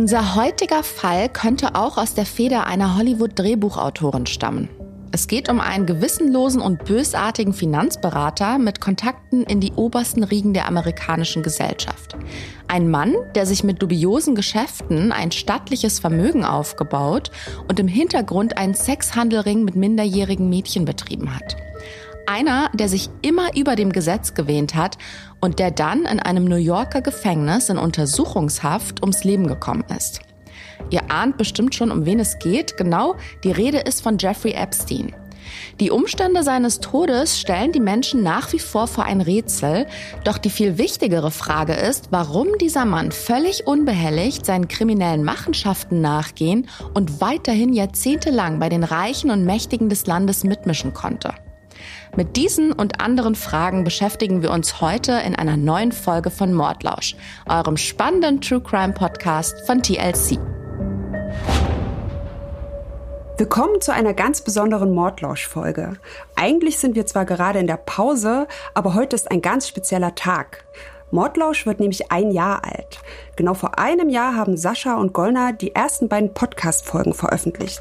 Unser heutiger Fall könnte auch aus der Feder einer Hollywood-Drehbuchautorin stammen. Es geht um einen gewissenlosen und bösartigen Finanzberater mit Kontakten in die obersten Riegen der amerikanischen Gesellschaft. Ein Mann, der sich mit dubiosen Geschäften ein stattliches Vermögen aufgebaut und im Hintergrund einen Sexhandelring mit minderjährigen Mädchen betrieben hat. Einer, der sich immer über dem Gesetz gewähnt hat und der dann in einem New Yorker Gefängnis in Untersuchungshaft ums Leben gekommen ist. Ihr ahnt bestimmt schon, um wen es geht. Genau, die Rede ist von Jeffrey Epstein. Die Umstände seines Todes stellen die Menschen nach wie vor vor ein Rätsel. Doch die viel wichtigere Frage ist, warum dieser Mann völlig unbehelligt seinen kriminellen Machenschaften nachgehen und weiterhin jahrzehntelang bei den Reichen und Mächtigen des Landes mitmischen konnte. Mit diesen und anderen Fragen beschäftigen wir uns heute in einer neuen Folge von Mordlausch, eurem spannenden True Crime Podcast von TLC. Willkommen zu einer ganz besonderen Mordlausch-Folge. Eigentlich sind wir zwar gerade in der Pause, aber heute ist ein ganz spezieller Tag. Mordlausch wird nämlich ein Jahr alt. Genau vor einem Jahr haben Sascha und Golnar die ersten beiden Podcast-Folgen veröffentlicht.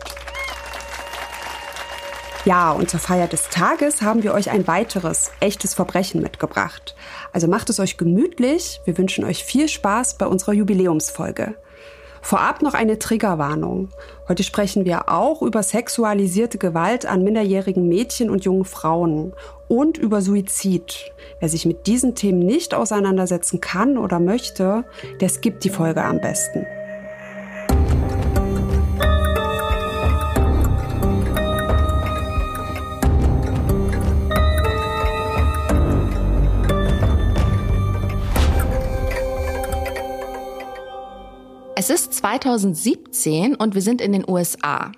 Ja, und zur Feier des Tages haben wir euch ein weiteres echtes Verbrechen mitgebracht. Also macht es euch gemütlich. Wir wünschen euch viel Spaß bei unserer Jubiläumsfolge. Vorab noch eine Triggerwarnung. Heute sprechen wir auch über sexualisierte Gewalt an minderjährigen Mädchen und jungen Frauen und über Suizid. Wer sich mit diesen Themen nicht auseinandersetzen kann oder möchte, der skippt die Folge am besten. Es ist 2017 und wir sind in den USA.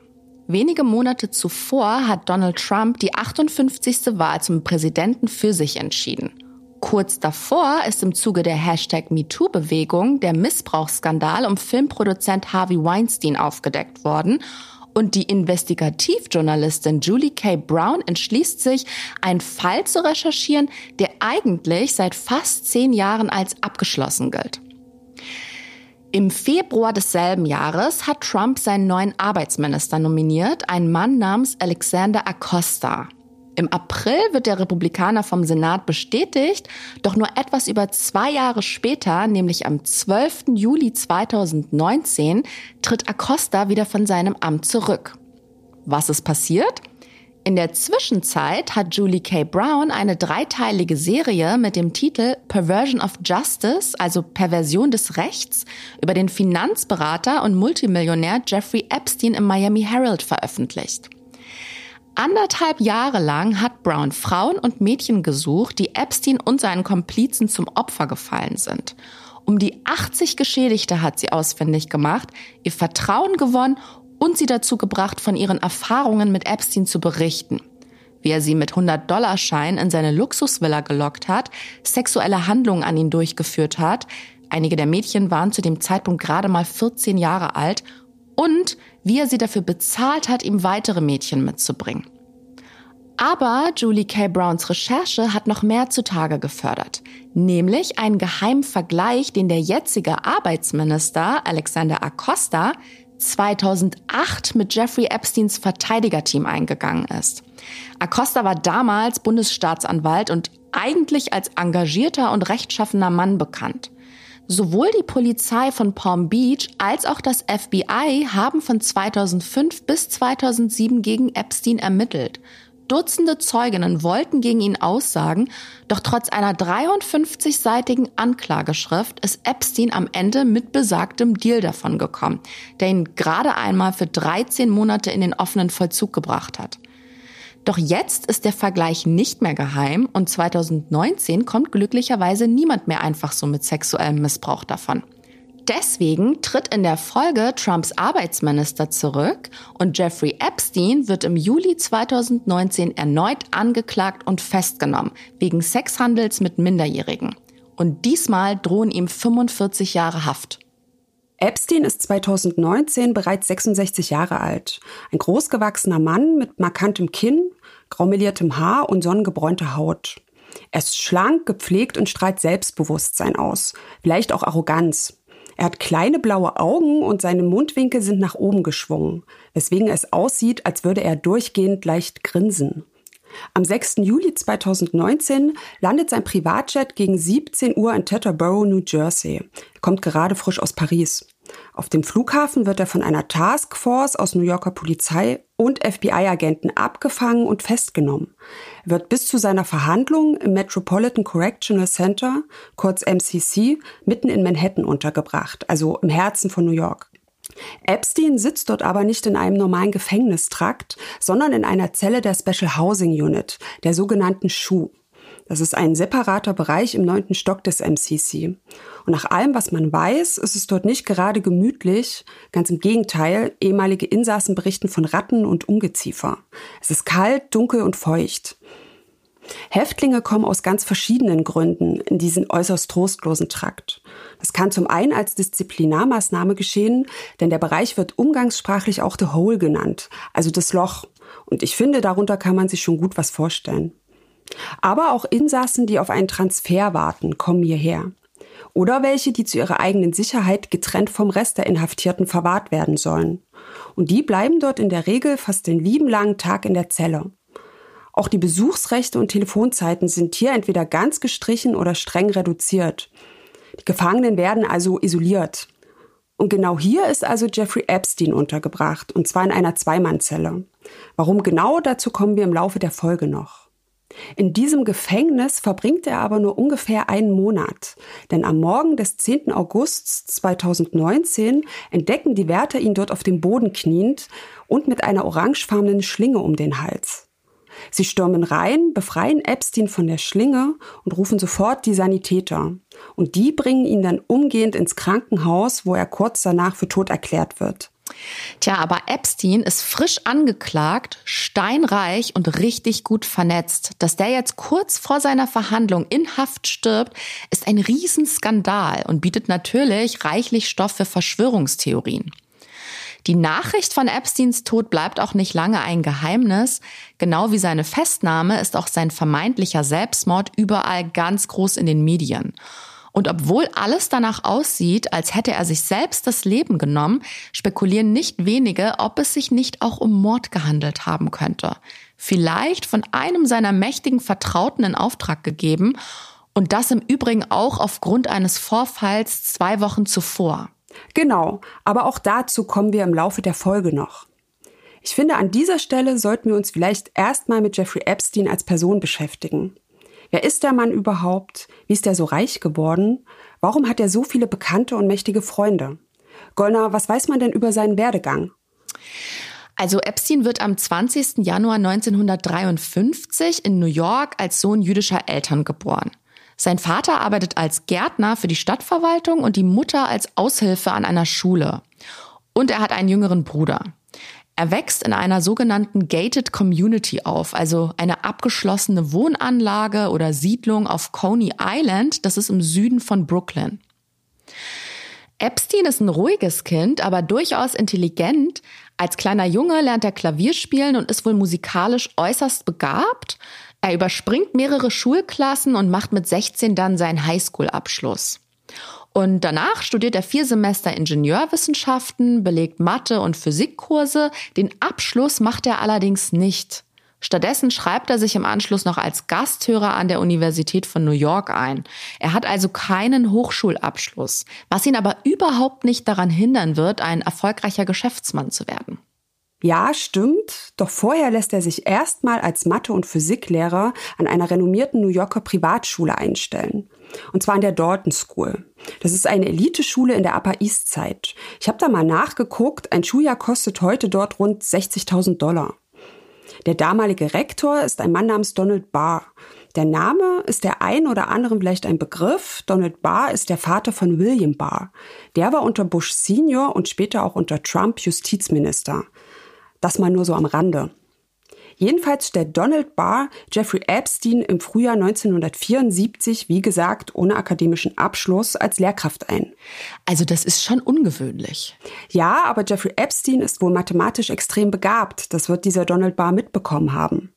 Wenige Monate zuvor hat Donald Trump die 58. Wahl zum Präsidenten für sich entschieden. Kurz davor ist im Zuge der Hashtag MeToo-Bewegung der Missbrauchsskandal um Filmproduzent Harvey Weinstein aufgedeckt worden und die Investigativjournalistin Julie K. Brown entschließt sich, einen Fall zu recherchieren, der eigentlich seit fast zehn Jahren als abgeschlossen gilt. Im Februar desselben Jahres hat Trump seinen neuen Arbeitsminister nominiert, einen Mann namens Alexander Acosta. Im April wird der Republikaner vom Senat bestätigt, doch nur etwas über zwei Jahre später, nämlich am 12. Juli 2019, tritt Acosta wieder von seinem Amt zurück. Was ist passiert? In der Zwischenzeit hat Julie K. Brown eine dreiteilige Serie mit dem Titel Perversion of Justice, also Perversion des Rechts, über den Finanzberater und Multimillionär Jeffrey Epstein im Miami Herald veröffentlicht. Anderthalb Jahre lang hat Brown Frauen und Mädchen gesucht, die Epstein und seinen Komplizen zum Opfer gefallen sind. Um die 80 Geschädigte hat sie ausfindig gemacht, ihr Vertrauen gewonnen und sie dazu gebracht, von ihren Erfahrungen mit Epstein zu berichten. Wie er sie mit 100-Dollar-Schein in seine Luxusvilla gelockt hat, sexuelle Handlungen an ihn durchgeführt hat, einige der Mädchen waren zu dem Zeitpunkt gerade mal 14 Jahre alt, und wie er sie dafür bezahlt hat, ihm weitere Mädchen mitzubringen. Aber Julie K. Browns Recherche hat noch mehr zutage gefördert, nämlich einen geheimen Vergleich, den der jetzige Arbeitsminister Alexander Acosta 2008 mit Jeffrey Epsteins Verteidigerteam eingegangen ist. Acosta war damals Bundesstaatsanwalt und eigentlich als engagierter und rechtschaffener Mann bekannt. Sowohl die Polizei von Palm Beach als auch das FBI haben von 2005 bis 2007 gegen Epstein ermittelt. Dutzende Zeuginnen wollten gegen ihn aussagen, doch trotz einer 53-seitigen Anklageschrift ist Epstein am Ende mit besagtem Deal davon gekommen, der ihn gerade einmal für 13 Monate in den offenen Vollzug gebracht hat. Doch jetzt ist der Vergleich nicht mehr geheim und 2019 kommt glücklicherweise niemand mehr einfach so mit sexuellem Missbrauch davon. Deswegen tritt in der Folge Trumps Arbeitsminister zurück und Jeffrey Epstein wird im Juli 2019 erneut angeklagt und festgenommen wegen Sexhandels mit Minderjährigen. Und diesmal drohen ihm 45 Jahre Haft. Epstein ist 2019 bereits 66 Jahre alt. Ein großgewachsener Mann mit markantem Kinn, graumeliertem Haar und sonnengebräunter Haut. Er ist schlank, gepflegt und strahlt Selbstbewusstsein aus, vielleicht auch Arroganz. Er hat kleine blaue Augen und seine Mundwinkel sind nach oben geschwungen, weswegen es aussieht, als würde er durchgehend leicht grinsen. Am 6. Juli 2019 landet sein Privatjet gegen 17 Uhr in Teterboro, New Jersey. Er kommt gerade frisch aus Paris. Auf dem Flughafen wird er von einer Taskforce aus New Yorker Polizei und FBI-Agenten abgefangen und festgenommen. Wird bis zu seiner Verhandlung im Metropolitan Correctional Center, kurz MCC, mitten in Manhattan untergebracht, also im Herzen von New York. Epstein sitzt dort aber nicht in einem normalen Gefängnistrakt, sondern in einer Zelle der Special Housing Unit, der sogenannten SHU. Das ist ein separater Bereich im neunten Stock des MCC. Und nach allem, was man weiß, ist es dort nicht gerade gemütlich. Ganz im Gegenteil, ehemalige Insassen berichten von Ratten und Ungeziefer. Es ist kalt, dunkel und feucht. Häftlinge kommen aus ganz verschiedenen Gründen in diesen äußerst trostlosen Trakt. Das kann zum einen als Disziplinarmaßnahme geschehen, denn der Bereich wird umgangssprachlich auch The Hole genannt, also das Loch. Und ich finde, darunter kann man sich schon gut was vorstellen. Aber auch Insassen, die auf einen Transfer warten, kommen hierher. Oder welche, die zu ihrer eigenen Sicherheit getrennt vom Rest der Inhaftierten verwahrt werden sollen. Und die bleiben dort in der Regel fast den lieben langen Tag in der Zelle. Auch die Besuchsrechte und Telefonzeiten sind hier entweder ganz gestrichen oder streng reduziert. Die Gefangenen werden also isoliert. Und genau hier ist also Jeffrey Epstein untergebracht, und zwar in einer Zweimannzelle. Warum genau, dazu kommen wir im Laufe der Folge noch. In diesem Gefängnis verbringt er aber nur ungefähr einen Monat, denn am Morgen des 10. August 2019 entdecken die Wärter ihn dort auf dem Boden kniend und mit einer orangefarbenen Schlinge um den Hals. Sie stürmen rein, befreien Epstein von der Schlinge und rufen sofort die Sanitäter. Und die bringen ihn dann umgehend ins Krankenhaus, wo er kurz danach für tot erklärt wird. Tja, aber Epstein ist frisch angeklagt, steinreich und richtig gut vernetzt. Dass der jetzt kurz vor seiner Verhandlung in Haft stirbt, ist ein Riesenskandal und bietet natürlich reichlich Stoff für Verschwörungstheorien. Die Nachricht von Epsteins Tod bleibt auch nicht lange ein Geheimnis. Genau wie seine Festnahme ist auch sein vermeintlicher Selbstmord überall ganz groß in den Medien. Und obwohl alles danach aussieht, als hätte er sich selbst das Leben genommen, spekulieren nicht wenige, ob es sich nicht auch um Mord gehandelt haben könnte. Vielleicht von einem seiner mächtigen Vertrauten in Auftrag gegeben und das im Übrigen auch aufgrund eines Vorfalls zwei Wochen zuvor. Genau, aber auch dazu kommen wir im Laufe der Folge noch. Ich finde, an dieser Stelle sollten wir uns vielleicht erstmal mit Jeffrey Epstein als Person beschäftigen. Wer ist der Mann überhaupt? Wie ist er so reich geworden? Warum hat er so viele bekannte und mächtige Freunde? Gollner, was weiß man denn über seinen Werdegang? Also Epstein wird am 20. Januar 1953 in New York als Sohn jüdischer Eltern geboren. Sein Vater arbeitet als Gärtner für die Stadtverwaltung und die Mutter als Aushilfe an einer Schule. Und er hat einen jüngeren Bruder. Er wächst in einer sogenannten Gated Community auf, also eine abgeschlossene Wohnanlage oder Siedlung auf Coney Island, das ist im Süden von Brooklyn. Epstein ist ein ruhiges Kind, aber durchaus intelligent. Als kleiner Junge lernt er Klavier spielen und ist wohl musikalisch äußerst begabt. Er überspringt mehrere Schulklassen und macht mit 16 dann seinen Highschool-Abschluss. Und danach studiert er vier Semester Ingenieurwissenschaften, belegt Mathe- und Physikkurse. Den Abschluss macht er allerdings nicht. Stattdessen schreibt er sich im Anschluss noch als Gasthörer an der Universität von New York ein. Er hat also keinen Hochschulabschluss, was ihn aber überhaupt nicht daran hindern wird, ein erfolgreicher Geschäftsmann zu werden. Ja, stimmt. Doch vorher lässt er sich erstmal als Mathe- und Physiklehrer an einer renommierten New Yorker Privatschule einstellen. Und zwar an der Dalton School. Das ist eine Eliteschule in der Upper East Side. Ich habe da mal nachgeguckt. Ein Schuljahr kostet heute dort rund 60.000 Dollar. Der damalige Rektor ist ein Mann namens Donald Barr. Der Name ist der ein oder anderen vielleicht ein Begriff. Donald Barr ist der Vater von William Barr. Der war unter Bush Senior und später auch unter Trump Justizminister. Das mal nur so am Rande. Jedenfalls stellt Donald Barr Jeffrey Epstein im Frühjahr 1974, wie gesagt, ohne akademischen Abschluss als Lehrkraft ein. Also das ist schon ungewöhnlich. Ja, aber Jeffrey Epstein ist wohl mathematisch extrem begabt. Das wird dieser Donald Barr mitbekommen haben.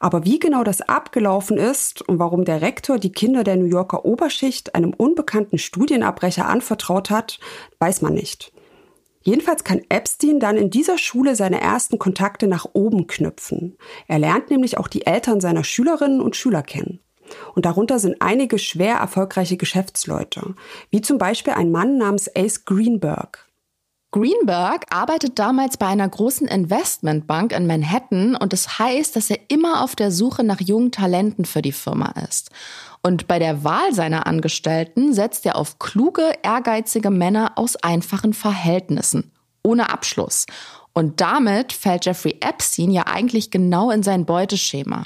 Aber wie genau das abgelaufen ist und warum der Rektor die Kinder der New Yorker Oberschicht einem unbekannten Studienabbrecher anvertraut hat, weiß man nicht. Jedenfalls kann Epstein dann in dieser Schule seine ersten Kontakte nach oben knüpfen. Er lernt nämlich auch die Eltern seiner Schülerinnen und Schüler kennen. Und darunter sind einige schwer erfolgreiche Geschäftsleute, wie zum Beispiel ein Mann namens Ace Greenberg. Greenberg arbeitet damals bei einer großen Investmentbank in Manhattan und es das heißt, dass er immer auf der Suche nach jungen Talenten für die Firma ist. Und bei der Wahl seiner Angestellten setzt er auf kluge, ehrgeizige Männer aus einfachen Verhältnissen, ohne Abschluss. Und damit fällt Jeffrey Epstein ja eigentlich genau in sein Beuteschema.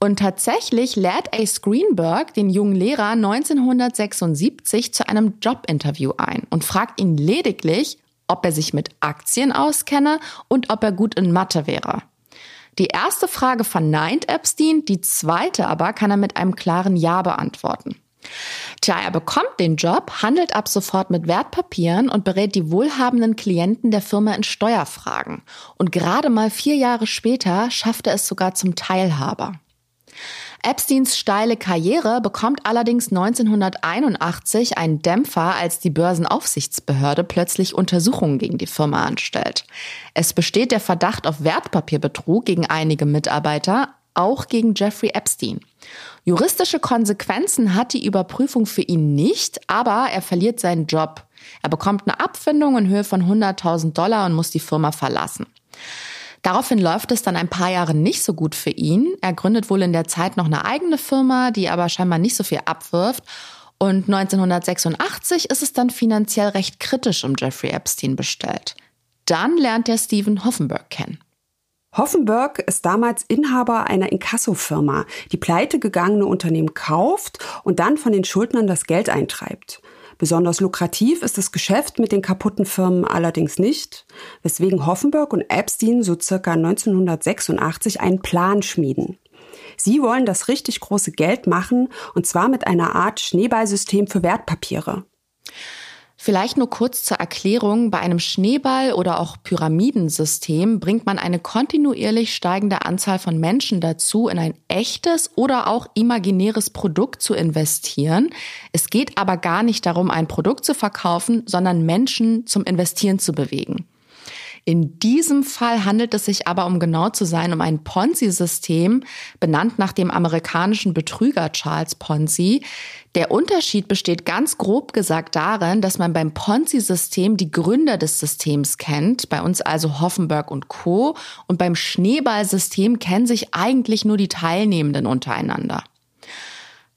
Und tatsächlich lädt Ace Greenberg den jungen Lehrer 1976 zu einem Jobinterview ein und fragt ihn lediglich, ob er sich mit Aktien auskenne und ob er gut in Mathe wäre. Die erste Frage verneint Epstein, die zweite aber kann er mit einem klaren Ja beantworten. Tja, er bekommt den Job, handelt ab sofort mit Wertpapieren und berät die wohlhabenden Klienten der Firma in Steuerfragen. Und gerade mal vier Jahre später schafft er es sogar zum Teilhaber. Epsteins steile Karriere bekommt allerdings 1981 einen Dämpfer, als die Börsenaufsichtsbehörde plötzlich Untersuchungen gegen die Firma anstellt. Es besteht der Verdacht auf Wertpapierbetrug gegen einige Mitarbeiter, auch gegen Jeffrey Epstein. Juristische Konsequenzen hat die Überprüfung für ihn nicht, aber er verliert seinen Job. Er bekommt eine Abfindung in Höhe von 100.000 Dollar und muss die Firma verlassen. Daraufhin läuft es dann ein paar Jahre nicht so gut für ihn. Er gründet wohl in der Zeit noch eine eigene Firma, die aber scheinbar nicht so viel abwirft. Und 1986 ist es dann finanziell recht kritisch um Jeffrey Epstein bestellt. Dann lernt er Stephen Hoffenberg kennen. Hoffenberg ist damals Inhaber einer Inkassofirma, die pleitegegangene Unternehmen kauft und dann von den Schuldnern das Geld eintreibt. Besonders lukrativ ist das Geschäft mit den kaputten Firmen allerdings nicht, weswegen Hoffenberg und Epstein so circa 1986 einen Plan schmieden. Sie wollen das richtig große Geld machen, und zwar mit einer Art Schneeballsystem für Wertpapiere. Vielleicht nur kurz zur Erklärung. Bei einem Schneeball oder auch Pyramidensystem bringt man eine kontinuierlich steigende Anzahl von Menschen dazu, in ein echtes oder auch imaginäres Produkt zu investieren. Es geht aber gar nicht darum, ein Produkt zu verkaufen, sondern Menschen zum Investieren zu bewegen. In diesem Fall handelt es sich aber, um genau zu sein, um ein Ponzi-System, benannt nach dem amerikanischen Betrüger Charles Ponzi. Der Unterschied besteht ganz grob gesagt darin, dass man beim Ponzi-System die Gründer des Systems kennt, bei uns also Hoffenberg und Co. Und beim Schneeballsystem kennen sich eigentlich nur die Teilnehmenden untereinander.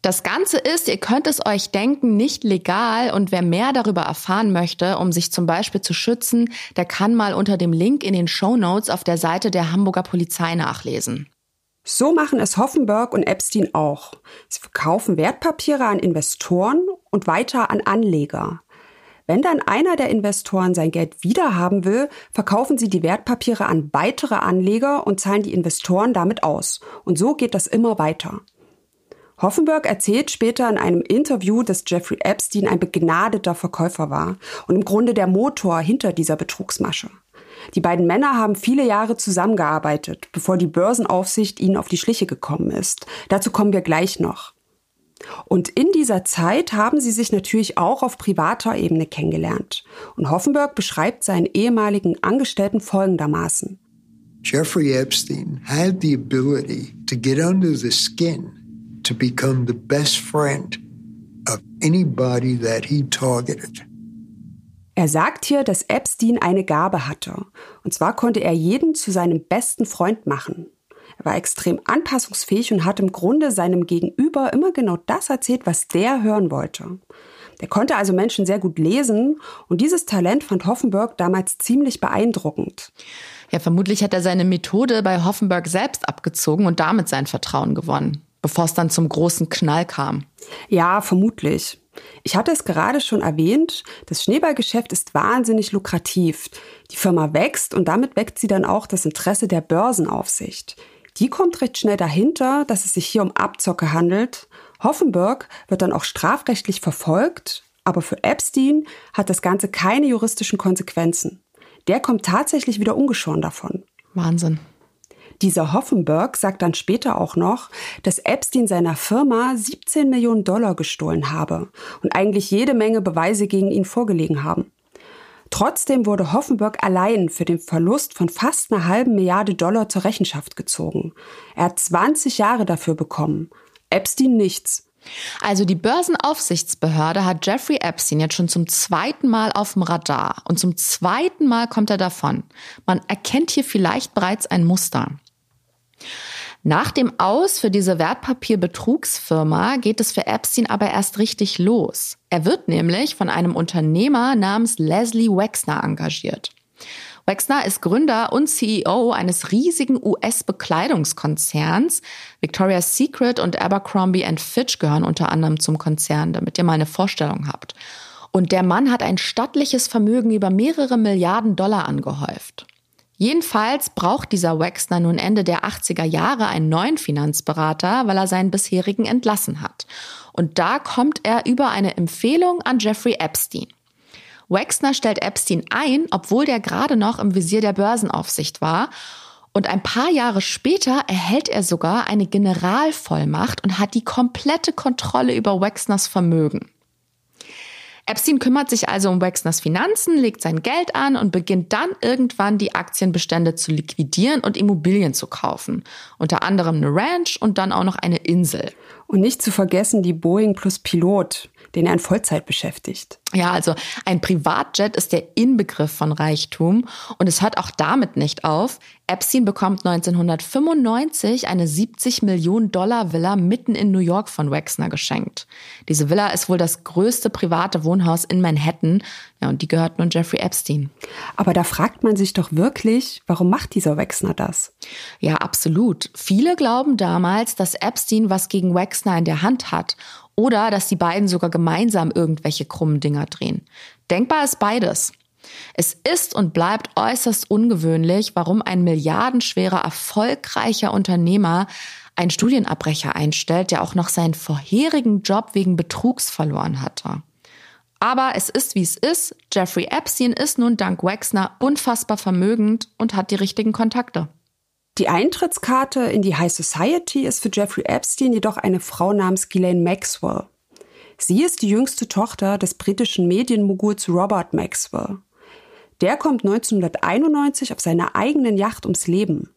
Das Ganze ist, ihr könnt es euch denken, nicht legal und wer mehr darüber erfahren möchte, um sich zum Beispiel zu schützen, der kann mal unter dem Link in den Show Notes auf der Seite der Hamburger Polizei nachlesen. So machen es Hoffenberg und Epstein auch. Sie verkaufen Wertpapiere an Investoren und weiter an Anleger. Wenn dann einer der Investoren sein Geld wiederhaben will, verkaufen sie die Wertpapiere an weitere Anleger und zahlen die Investoren damit aus. Und so geht das immer weiter. Hoffenberg erzählt später in einem Interview, dass Jeffrey Epstein ein begnadeter Verkäufer war und im Grunde der Motor hinter dieser Betrugsmasche. Die beiden Männer haben viele Jahre zusammengearbeitet, bevor die Börsenaufsicht ihnen auf die Schliche gekommen ist. Dazu kommen wir gleich noch. Und in dieser Zeit haben sie sich natürlich auch auf privater Ebene kennengelernt. Und Hoffenberg beschreibt seinen ehemaligen Angestellten folgendermaßen. Jeffrey Epstein had the ability to get under the skin to become the best friend of anybody that he targeted. Er sagt hier, dass Epstein eine Gabe hatte. Und zwar konnte er jeden zu seinem besten Freund machen. Er war extrem anpassungsfähig und hat im Grunde seinem Gegenüber immer genau das erzählt, was der hören wollte. Der konnte also Menschen sehr gut lesen und dieses Talent fand Hoffenberg damals ziemlich beeindruckend. Ja, vermutlich hat er seine Methode bei Hoffenberg selbst abgezogen und damit sein Vertrauen gewonnen bevor es dann zum großen Knall kam. Ja, vermutlich. Ich hatte es gerade schon erwähnt, das Schneeballgeschäft ist wahnsinnig lukrativ. Die Firma wächst und damit weckt sie dann auch das Interesse der Börsenaufsicht. Die kommt recht schnell dahinter, dass es sich hier um Abzocke handelt. Hoffenberg wird dann auch strafrechtlich verfolgt, aber für Epstein hat das Ganze keine juristischen Konsequenzen. Der kommt tatsächlich wieder ungeschoren davon. Wahnsinn. Dieser Hoffenberg sagt dann später auch noch, dass Epstein seiner Firma 17 Millionen Dollar gestohlen habe und eigentlich jede Menge Beweise gegen ihn vorgelegen haben. Trotzdem wurde Hoffenberg allein für den Verlust von fast einer halben Milliarde Dollar zur Rechenschaft gezogen. Er hat 20 Jahre dafür bekommen. Epstein nichts. Also die Börsenaufsichtsbehörde hat Jeffrey Epstein jetzt schon zum zweiten Mal auf dem Radar und zum zweiten Mal kommt er davon. Man erkennt hier vielleicht bereits ein Muster. Nach dem Aus für diese Wertpapierbetrugsfirma geht es für Epstein aber erst richtig los. Er wird nämlich von einem Unternehmer namens Leslie Wexner engagiert. Wexner ist Gründer und CEO eines riesigen US-Bekleidungskonzerns. Victoria's Secret und Abercrombie Fitch gehören unter anderem zum Konzern, damit ihr mal eine Vorstellung habt. Und der Mann hat ein stattliches Vermögen über mehrere Milliarden Dollar angehäuft. Jedenfalls braucht dieser Wexner nun Ende der 80er Jahre einen neuen Finanzberater, weil er seinen bisherigen entlassen hat. Und da kommt er über eine Empfehlung an Jeffrey Epstein. Wexner stellt Epstein ein, obwohl der gerade noch im Visier der Börsenaufsicht war. Und ein paar Jahre später erhält er sogar eine Generalvollmacht und hat die komplette Kontrolle über Wexners Vermögen. Epstein kümmert sich also um Wexners Finanzen, legt sein Geld an und beginnt dann irgendwann die Aktienbestände zu liquidieren und Immobilien zu kaufen. Unter anderem eine Ranch und dann auch noch eine Insel. Und nicht zu vergessen die Boeing plus Pilot den er in Vollzeit beschäftigt. Ja, also ein Privatjet ist der Inbegriff von Reichtum und es hört auch damit nicht auf. Epstein bekommt 1995 eine 70 Millionen Dollar Villa mitten in New York von Wexner geschenkt. Diese Villa ist wohl das größte private Wohnhaus in Manhattan. Ja, und die gehört nun Jeffrey Epstein. Aber da fragt man sich doch wirklich, warum macht dieser Wexner das? Ja, absolut. Viele glauben damals, dass Epstein was gegen Wexner in der Hand hat oder dass die beiden sogar gemeinsam irgendwelche krummen Dinger drehen. Denkbar ist beides. Es ist und bleibt äußerst ungewöhnlich, warum ein milliardenschwerer, erfolgreicher Unternehmer einen Studienabbrecher einstellt, der auch noch seinen vorherigen Job wegen Betrugs verloren hatte. Aber es ist wie es ist. Jeffrey Epstein ist nun dank Wexner unfassbar vermögend und hat die richtigen Kontakte. Die Eintrittskarte in die High Society ist für Jeffrey Epstein jedoch eine Frau namens Ghislaine Maxwell. Sie ist die jüngste Tochter des britischen Medienmoguls Robert Maxwell. Der kommt 1991 auf seiner eigenen Yacht ums Leben.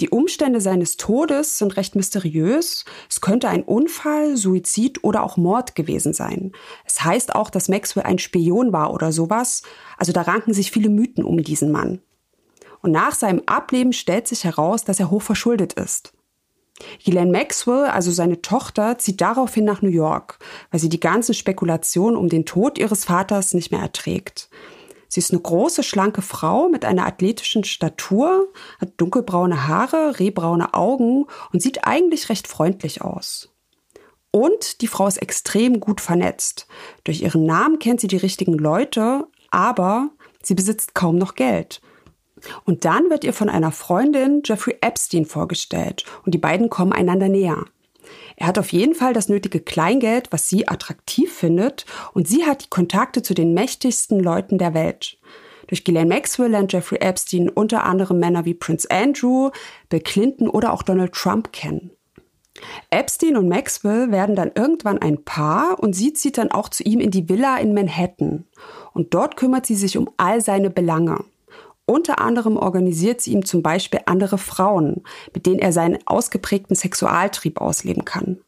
Die Umstände seines Todes sind recht mysteriös. Es könnte ein Unfall, Suizid oder auch Mord gewesen sein. Es heißt auch, dass Maxwell ein Spion war oder sowas. Also da ranken sich viele Mythen um diesen Mann. Und nach seinem Ableben stellt sich heraus, dass er hochverschuldet ist. Ghislaine Maxwell, also seine Tochter, zieht daraufhin nach New York, weil sie die ganzen Spekulationen um den Tod ihres Vaters nicht mehr erträgt. Sie ist eine große, schlanke Frau mit einer athletischen Statur, hat dunkelbraune Haare, rehbraune Augen und sieht eigentlich recht freundlich aus. Und die Frau ist extrem gut vernetzt. Durch ihren Namen kennt sie die richtigen Leute, aber sie besitzt kaum noch Geld. Und dann wird ihr von einer Freundin Jeffrey Epstein vorgestellt und die beiden kommen einander näher. Er hat auf jeden Fall das nötige Kleingeld, was sie attraktiv findet, und sie hat die Kontakte zu den mächtigsten Leuten der Welt. Durch Ghislaine Maxwell lernt Jeffrey Epstein unter anderem Männer wie Prince Andrew, Bill Clinton oder auch Donald Trump kennen. Epstein und Maxwell werden dann irgendwann ein Paar und sie zieht dann auch zu ihm in die Villa in Manhattan. Und dort kümmert sie sich um all seine Belange. Unter anderem organisiert sie ihm zum Beispiel andere Frauen, mit denen er seinen ausgeprägten Sexualtrieb ausleben kann.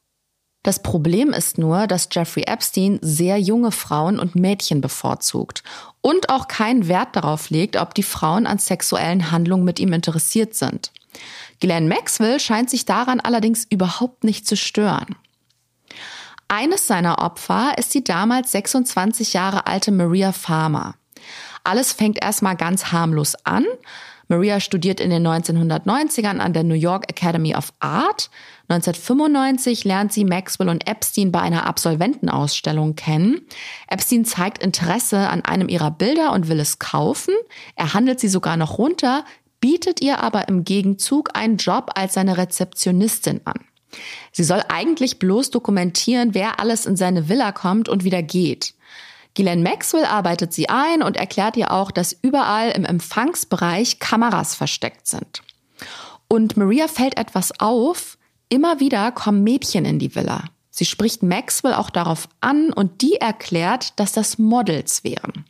Das Problem ist nur, dass Jeffrey Epstein sehr junge Frauen und Mädchen bevorzugt und auch keinen Wert darauf legt, ob die Frauen an sexuellen Handlungen mit ihm interessiert sind. Glenn Maxwell scheint sich daran allerdings überhaupt nicht zu stören. Eines seiner Opfer ist die damals 26 Jahre alte Maria Farmer. Alles fängt erstmal ganz harmlos an. Maria studiert in den 1990ern an der New York Academy of Art. 1995 lernt sie Maxwell und Epstein bei einer Absolventenausstellung kennen. Epstein zeigt Interesse an einem ihrer Bilder und will es kaufen. Er handelt sie sogar noch runter, bietet ihr aber im Gegenzug einen Job als seine Rezeptionistin an. Sie soll eigentlich bloß dokumentieren, wer alles in seine Villa kommt und wieder geht. Ghislaine Maxwell arbeitet sie ein und erklärt ihr auch, dass überall im Empfangsbereich Kameras versteckt sind. Und Maria fällt etwas auf. Immer wieder kommen Mädchen in die Villa. Sie spricht Maxwell auch darauf an und die erklärt, dass das Models wären.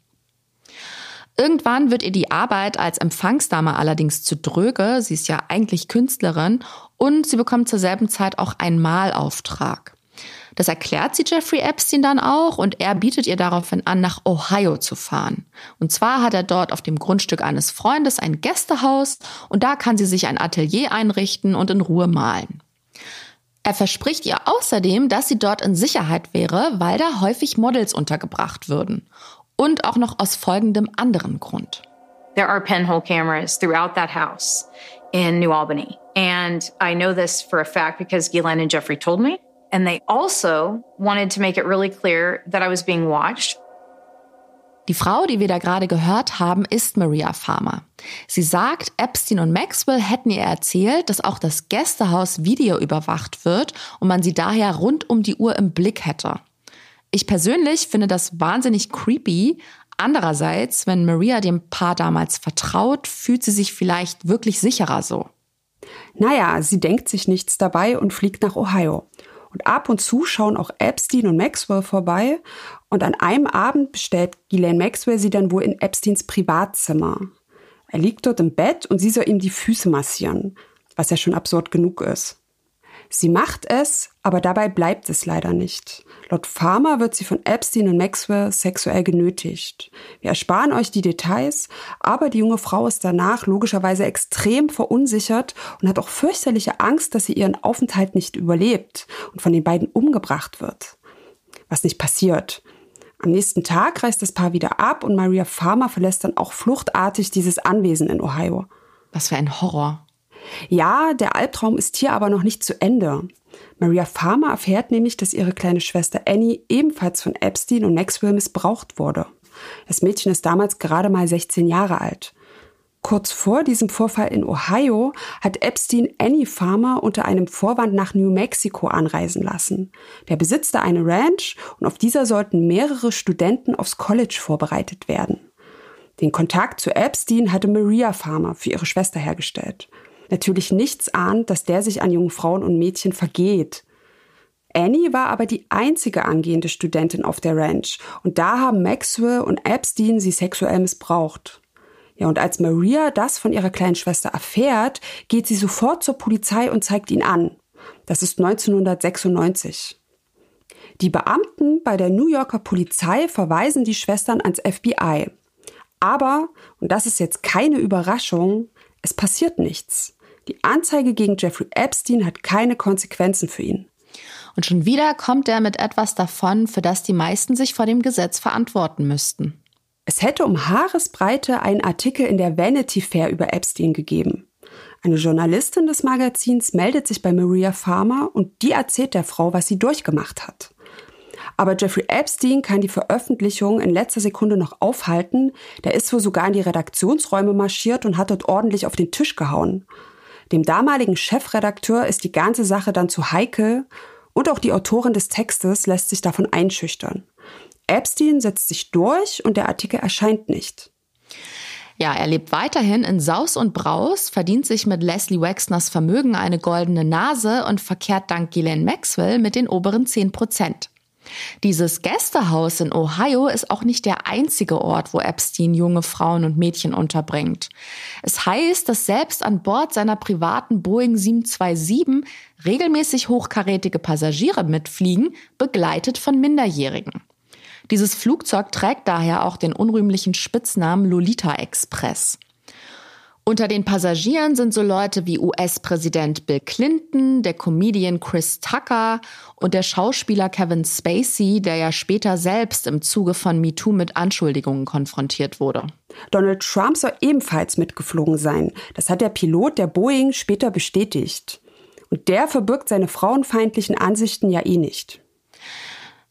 Irgendwann wird ihr die Arbeit als Empfangsdame allerdings zu dröge. Sie ist ja eigentlich Künstlerin und sie bekommt zur selben Zeit auch einen Malauftrag. Das erklärt sie Jeffrey Epstein dann auch und er bietet ihr daraufhin an, nach Ohio zu fahren. Und zwar hat er dort auf dem Grundstück eines Freundes ein Gästehaus und da kann sie sich ein Atelier einrichten und in Ruhe malen. Er verspricht ihr außerdem, dass sie dort in Sicherheit wäre, weil da häufig Models untergebracht würden. Und auch noch aus folgendem anderen Grund. There are pinhole cameras throughout that house in New Albany. And I know this for a fact because Ghislaine and Jeffrey told me. And they also wanted to make it really clear that I was being watched. Die Frau, die wir da gerade gehört haben, ist Maria Farmer. Sie sagt, Epstein und Maxwell hätten ihr erzählt, dass auch das Gästehaus Video überwacht wird und man sie daher rund um die Uhr im Blick hätte. Ich persönlich finde das wahnsinnig creepy. Andererseits, wenn Maria dem Paar damals vertraut, fühlt sie sich vielleicht wirklich sicherer so. Naja, sie denkt sich nichts dabei und fliegt nach Ohio. Und ab und zu schauen auch Epstein und Maxwell vorbei. Und an einem Abend bestellt Ghislaine Maxwell sie dann wohl in Epsteins Privatzimmer. Er liegt dort im Bett und sie soll ihm die Füße massieren, was ja schon absurd genug ist. Sie macht es, aber dabei bleibt es leider nicht. Laut Farmer wird sie von Epstein und Maxwell sexuell genötigt. Wir ersparen euch die Details, aber die junge Frau ist danach logischerweise extrem verunsichert und hat auch fürchterliche Angst, dass sie ihren Aufenthalt nicht überlebt und von den beiden umgebracht wird. Was nicht passiert. Am nächsten Tag reist das Paar wieder ab und Maria Farmer verlässt dann auch fluchtartig dieses Anwesen in Ohio. Was für ein Horror. Ja, der Albtraum ist hier aber noch nicht zu Ende. Maria Farmer erfährt nämlich, dass ihre kleine Schwester Annie ebenfalls von Epstein und Maxwell missbraucht wurde. Das Mädchen ist damals gerade mal 16 Jahre alt. Kurz vor diesem Vorfall in Ohio hat Epstein Annie Farmer unter einem Vorwand nach New Mexico anreisen lassen. Der besitzte eine Ranch und auf dieser sollten mehrere Studenten aufs College vorbereitet werden. Den Kontakt zu Epstein hatte Maria Farmer für ihre Schwester hergestellt natürlich nichts ahnt, dass der sich an jungen Frauen und Mädchen vergeht. Annie war aber die einzige angehende Studentin auf der Ranch und da haben Maxwell und Epstein sie sexuell missbraucht. Ja, und als Maria das von ihrer kleinen Schwester erfährt, geht sie sofort zur Polizei und zeigt ihn an. Das ist 1996. Die Beamten bei der New Yorker Polizei verweisen die Schwestern ans FBI. Aber, und das ist jetzt keine Überraschung, es passiert nichts. Die Anzeige gegen Jeffrey Epstein hat keine Konsequenzen für ihn. Und schon wieder kommt er mit etwas davon, für das die meisten sich vor dem Gesetz verantworten müssten. Es hätte um Haaresbreite einen Artikel in der Vanity Fair über Epstein gegeben. Eine Journalistin des Magazins meldet sich bei Maria Farmer und die erzählt der Frau, was sie durchgemacht hat. Aber Jeffrey Epstein kann die Veröffentlichung in letzter Sekunde noch aufhalten. Der ist wohl sogar in die Redaktionsräume marschiert und hat dort ordentlich auf den Tisch gehauen. Dem damaligen Chefredakteur ist die ganze Sache dann zu heikel und auch die Autorin des Textes lässt sich davon einschüchtern. Epstein setzt sich durch und der Artikel erscheint nicht. Ja, er lebt weiterhin in Saus und Braus, verdient sich mit Leslie Wexners Vermögen eine goldene Nase und verkehrt dank Ghislaine Maxwell mit den oberen 10 Prozent. Dieses Gästehaus in Ohio ist auch nicht der einzige Ort, wo Epstein junge Frauen und Mädchen unterbringt. Es heißt, dass selbst an Bord seiner privaten Boeing 727 regelmäßig hochkarätige Passagiere mitfliegen, begleitet von Minderjährigen. Dieses Flugzeug trägt daher auch den unrühmlichen Spitznamen Lolita Express. Unter den Passagieren sind so Leute wie US-Präsident Bill Clinton, der Comedian Chris Tucker und der Schauspieler Kevin Spacey, der ja später selbst im Zuge von MeToo mit Anschuldigungen konfrontiert wurde. Donald Trump soll ebenfalls mitgeflogen sein. Das hat der Pilot der Boeing später bestätigt. Und der verbirgt seine frauenfeindlichen Ansichten ja eh nicht.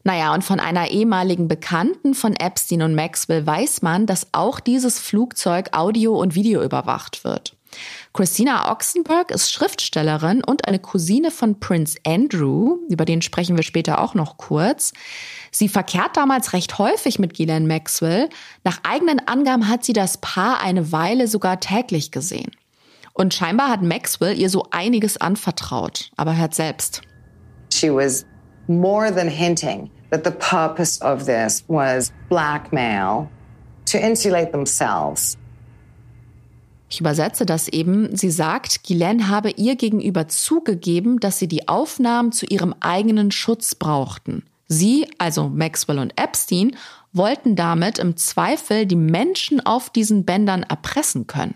Naja, und von einer ehemaligen Bekannten von Epstein und Maxwell weiß man, dass auch dieses Flugzeug audio- und Video überwacht wird. Christina Oxenberg ist Schriftstellerin und eine Cousine von Prince Andrew, über den sprechen wir später auch noch kurz. Sie verkehrt damals recht häufig mit Ghislaine Maxwell. Nach eigenen Angaben hat sie das Paar eine Weile sogar täglich gesehen. Und scheinbar hat Maxwell ihr so einiges anvertraut, aber hört selbst. She was more than hinting that the purpose of this was blackmail to insulate themselves. Ich übersetze das eben. Sie sagt, Ghislaine habe ihr gegenüber zugegeben, dass sie die Aufnahmen zu ihrem eigenen Schutz brauchten. Sie, also Maxwell und Epstein, wollten damit im Zweifel die Menschen auf diesen Bändern erpressen können.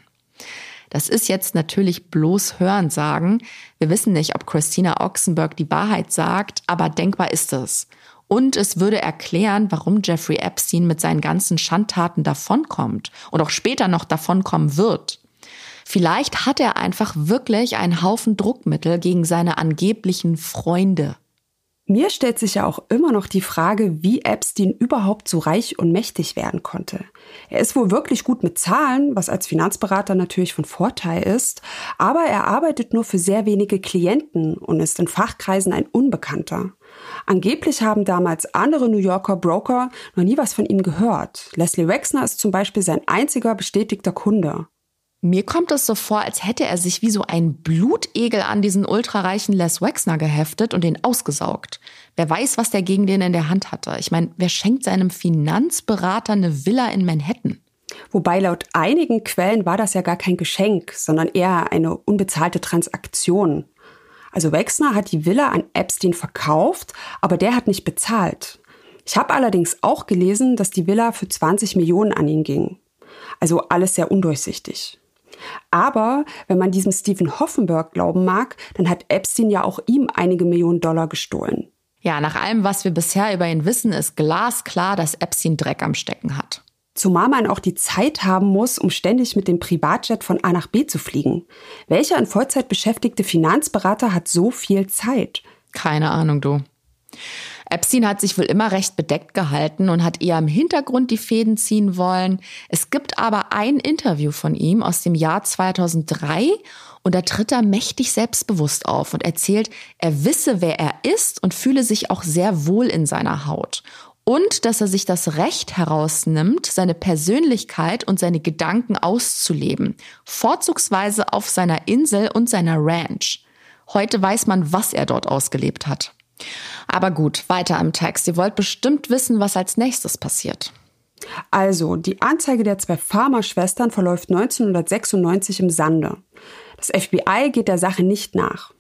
Das ist jetzt natürlich bloß Hörensagen. Wir wissen nicht, ob Christina Oxenberg die Wahrheit sagt, aber denkbar ist es. Und es würde erklären, warum Jeffrey Epstein mit seinen ganzen Schandtaten davonkommt und auch später noch davonkommen wird. Vielleicht hat er einfach wirklich einen Haufen Druckmittel gegen seine angeblichen Freunde. Mir stellt sich ja auch immer noch die Frage, wie Epstein überhaupt so reich und mächtig werden konnte. Er ist wohl wirklich gut mit Zahlen, was als Finanzberater natürlich von Vorteil ist, aber er arbeitet nur für sehr wenige Klienten und ist in Fachkreisen ein Unbekannter. Angeblich haben damals andere New Yorker Broker noch nie was von ihm gehört. Leslie Wexner ist zum Beispiel sein einziger bestätigter Kunde. Mir kommt es so vor, als hätte er sich wie so ein Blutegel an diesen ultrareichen Les Wexner geheftet und den ausgesaugt. Wer weiß, was der gegen den in der Hand hatte. Ich meine, wer schenkt seinem Finanzberater eine Villa in Manhattan? Wobei laut einigen Quellen war das ja gar kein Geschenk, sondern eher eine unbezahlte Transaktion. Also Wexner hat die Villa an Epstein verkauft, aber der hat nicht bezahlt. Ich habe allerdings auch gelesen, dass die Villa für 20 Millionen an ihn ging. Also alles sehr undurchsichtig. Aber wenn man diesem Stephen Hoffenberg glauben mag, dann hat Epstein ja auch ihm einige Millionen Dollar gestohlen. Ja, nach allem, was wir bisher über ihn wissen, ist glasklar, dass Epstein Dreck am Stecken hat. Zumal man auch die Zeit haben muss, um ständig mit dem Privatjet von A nach B zu fliegen. Welcher in Vollzeit beschäftigte Finanzberater hat so viel Zeit? Keine Ahnung, du. Epstein hat sich wohl immer recht bedeckt gehalten und hat eher im Hintergrund die Fäden ziehen wollen. Es gibt aber ein Interview von ihm aus dem Jahr 2003 und da tritt er mächtig selbstbewusst auf und erzählt, er wisse, wer er ist und fühle sich auch sehr wohl in seiner Haut. Und dass er sich das Recht herausnimmt, seine Persönlichkeit und seine Gedanken auszuleben. Vorzugsweise auf seiner Insel und seiner Ranch. Heute weiß man, was er dort ausgelebt hat. Aber gut, weiter im Text. Ihr wollt bestimmt wissen, was als nächstes passiert. Also, die Anzeige der zwei Pharma-Schwestern verläuft 1996 im Sande. Das FBI geht der Sache nicht nach.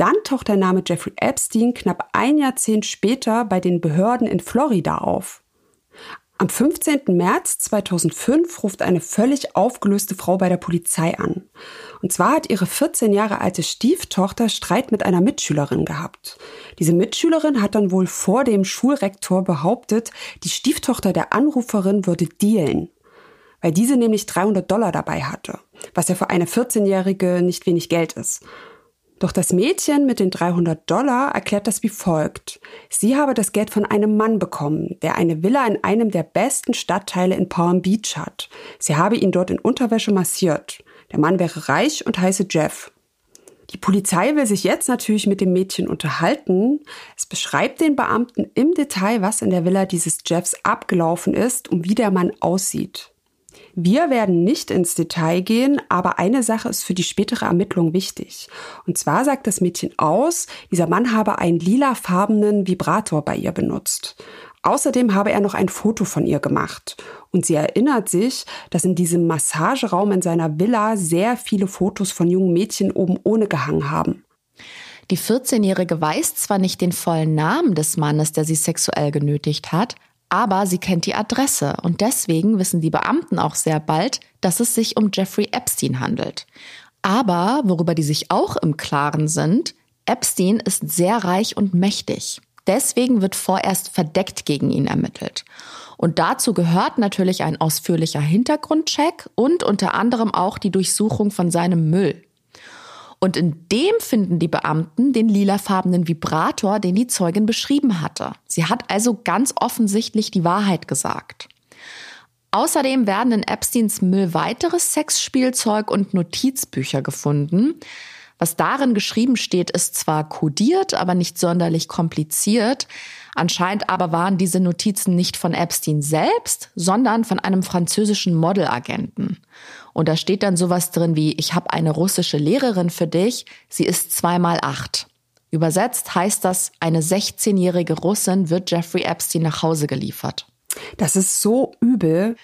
Dann taucht der Name Jeffrey Epstein knapp ein Jahrzehnt später bei den Behörden in Florida auf. Am 15. März 2005 ruft eine völlig aufgelöste Frau bei der Polizei an. Und zwar hat ihre 14 Jahre alte Stieftochter Streit mit einer Mitschülerin gehabt. Diese Mitschülerin hat dann wohl vor dem Schulrektor behauptet, die Stieftochter der Anruferin würde dealen. Weil diese nämlich 300 Dollar dabei hatte, was ja für eine 14-Jährige nicht wenig Geld ist. Doch das Mädchen mit den 300 Dollar erklärt das wie folgt. Sie habe das Geld von einem Mann bekommen, der eine Villa in einem der besten Stadtteile in Palm Beach hat. Sie habe ihn dort in Unterwäsche massiert. Der Mann wäre reich und heiße Jeff. Die Polizei will sich jetzt natürlich mit dem Mädchen unterhalten. Es beschreibt den Beamten im Detail, was in der Villa dieses Jeffs abgelaufen ist und wie der Mann aussieht. Wir werden nicht ins Detail gehen, aber eine Sache ist für die spätere Ermittlung wichtig. Und zwar sagt das Mädchen aus, dieser Mann habe einen lilafarbenen Vibrator bei ihr benutzt. Außerdem habe er noch ein Foto von ihr gemacht. Und sie erinnert sich, dass in diesem Massageraum in seiner Villa sehr viele Fotos von jungen Mädchen oben ohne gehangen haben. Die 14-Jährige weiß zwar nicht den vollen Namen des Mannes, der sie sexuell genötigt hat, aber sie kennt die Adresse und deswegen wissen die Beamten auch sehr bald, dass es sich um Jeffrey Epstein handelt. Aber worüber die sich auch im Klaren sind, Epstein ist sehr reich und mächtig. Deswegen wird vorerst verdeckt gegen ihn ermittelt. Und dazu gehört natürlich ein ausführlicher Hintergrundcheck und unter anderem auch die Durchsuchung von seinem Müll. Und in dem finden die Beamten den lilafarbenen Vibrator, den die Zeugin beschrieben hatte. Sie hat also ganz offensichtlich die Wahrheit gesagt. Außerdem werden in Epsteins Müll weiteres Sexspielzeug und Notizbücher gefunden. Was darin geschrieben steht, ist zwar kodiert, aber nicht sonderlich kompliziert. Anscheinend aber waren diese Notizen nicht von Epstein selbst, sondern von einem französischen Modelagenten. Und da steht dann sowas drin wie, ich habe eine russische Lehrerin für dich, sie ist zweimal acht. Übersetzt heißt das, eine 16-jährige Russin wird Jeffrey Epstein nach Hause geliefert. Das ist so übel.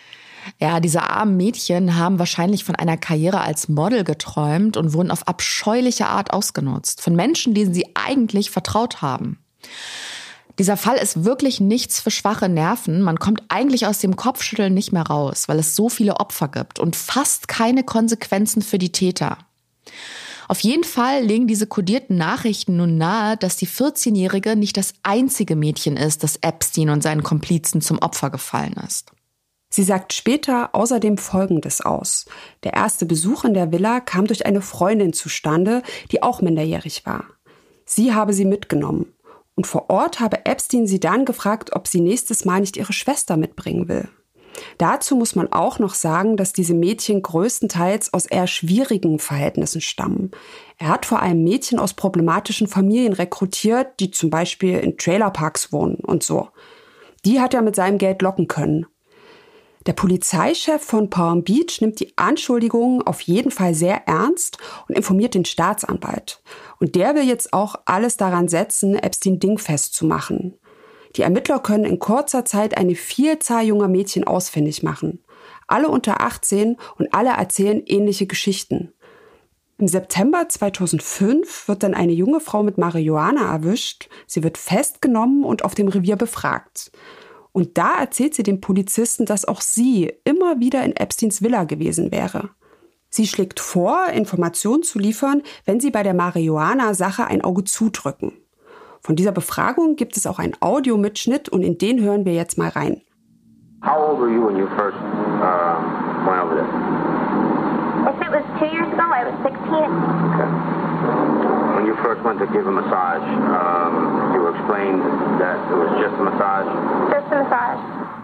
Ja, diese armen Mädchen haben wahrscheinlich von einer Karriere als Model geträumt und wurden auf abscheuliche Art ausgenutzt. Von Menschen, denen sie eigentlich vertraut haben. Dieser Fall ist wirklich nichts für schwache Nerven. Man kommt eigentlich aus dem Kopfschütteln nicht mehr raus, weil es so viele Opfer gibt und fast keine Konsequenzen für die Täter. Auf jeden Fall legen diese kodierten Nachrichten nun nahe, dass die 14-Jährige nicht das einzige Mädchen ist, das Epstein und seinen Komplizen zum Opfer gefallen ist. Sie sagt später außerdem Folgendes aus. Der erste Besuch in der Villa kam durch eine Freundin zustande, die auch minderjährig war. Sie habe sie mitgenommen. Und vor Ort habe Epstein sie dann gefragt, ob sie nächstes Mal nicht ihre Schwester mitbringen will. Dazu muss man auch noch sagen, dass diese Mädchen größtenteils aus eher schwierigen Verhältnissen stammen. Er hat vor allem Mädchen aus problematischen Familien rekrutiert, die zum Beispiel in Trailerparks wohnen und so. Die hat er mit seinem Geld locken können. Der Polizeichef von Palm Beach nimmt die Anschuldigungen auf jeden Fall sehr ernst und informiert den Staatsanwalt. Und der will jetzt auch alles daran setzen, Epstein dingfest zu machen. Die Ermittler können in kurzer Zeit eine Vielzahl junger Mädchen ausfindig machen. Alle unter 18 und alle erzählen ähnliche Geschichten. Im September 2005 wird dann eine junge Frau mit Marihuana erwischt. Sie wird festgenommen und auf dem Revier befragt. Und da erzählt sie dem Polizisten, dass auch sie immer wieder in Epsteins Villa gewesen wäre. Sie schlägt vor, Informationen zu liefern, wenn sie bei der Marihuana-Sache ein Auge zudrücken. Von dieser Befragung gibt es auch einen Audiomitschnitt und in den hören wir jetzt mal rein. How old were you when you first uh, went over there? If it was two years ago, I was 16. Okay. When you first went to give a massage, um, you explained that it was just a massage? Just a massage.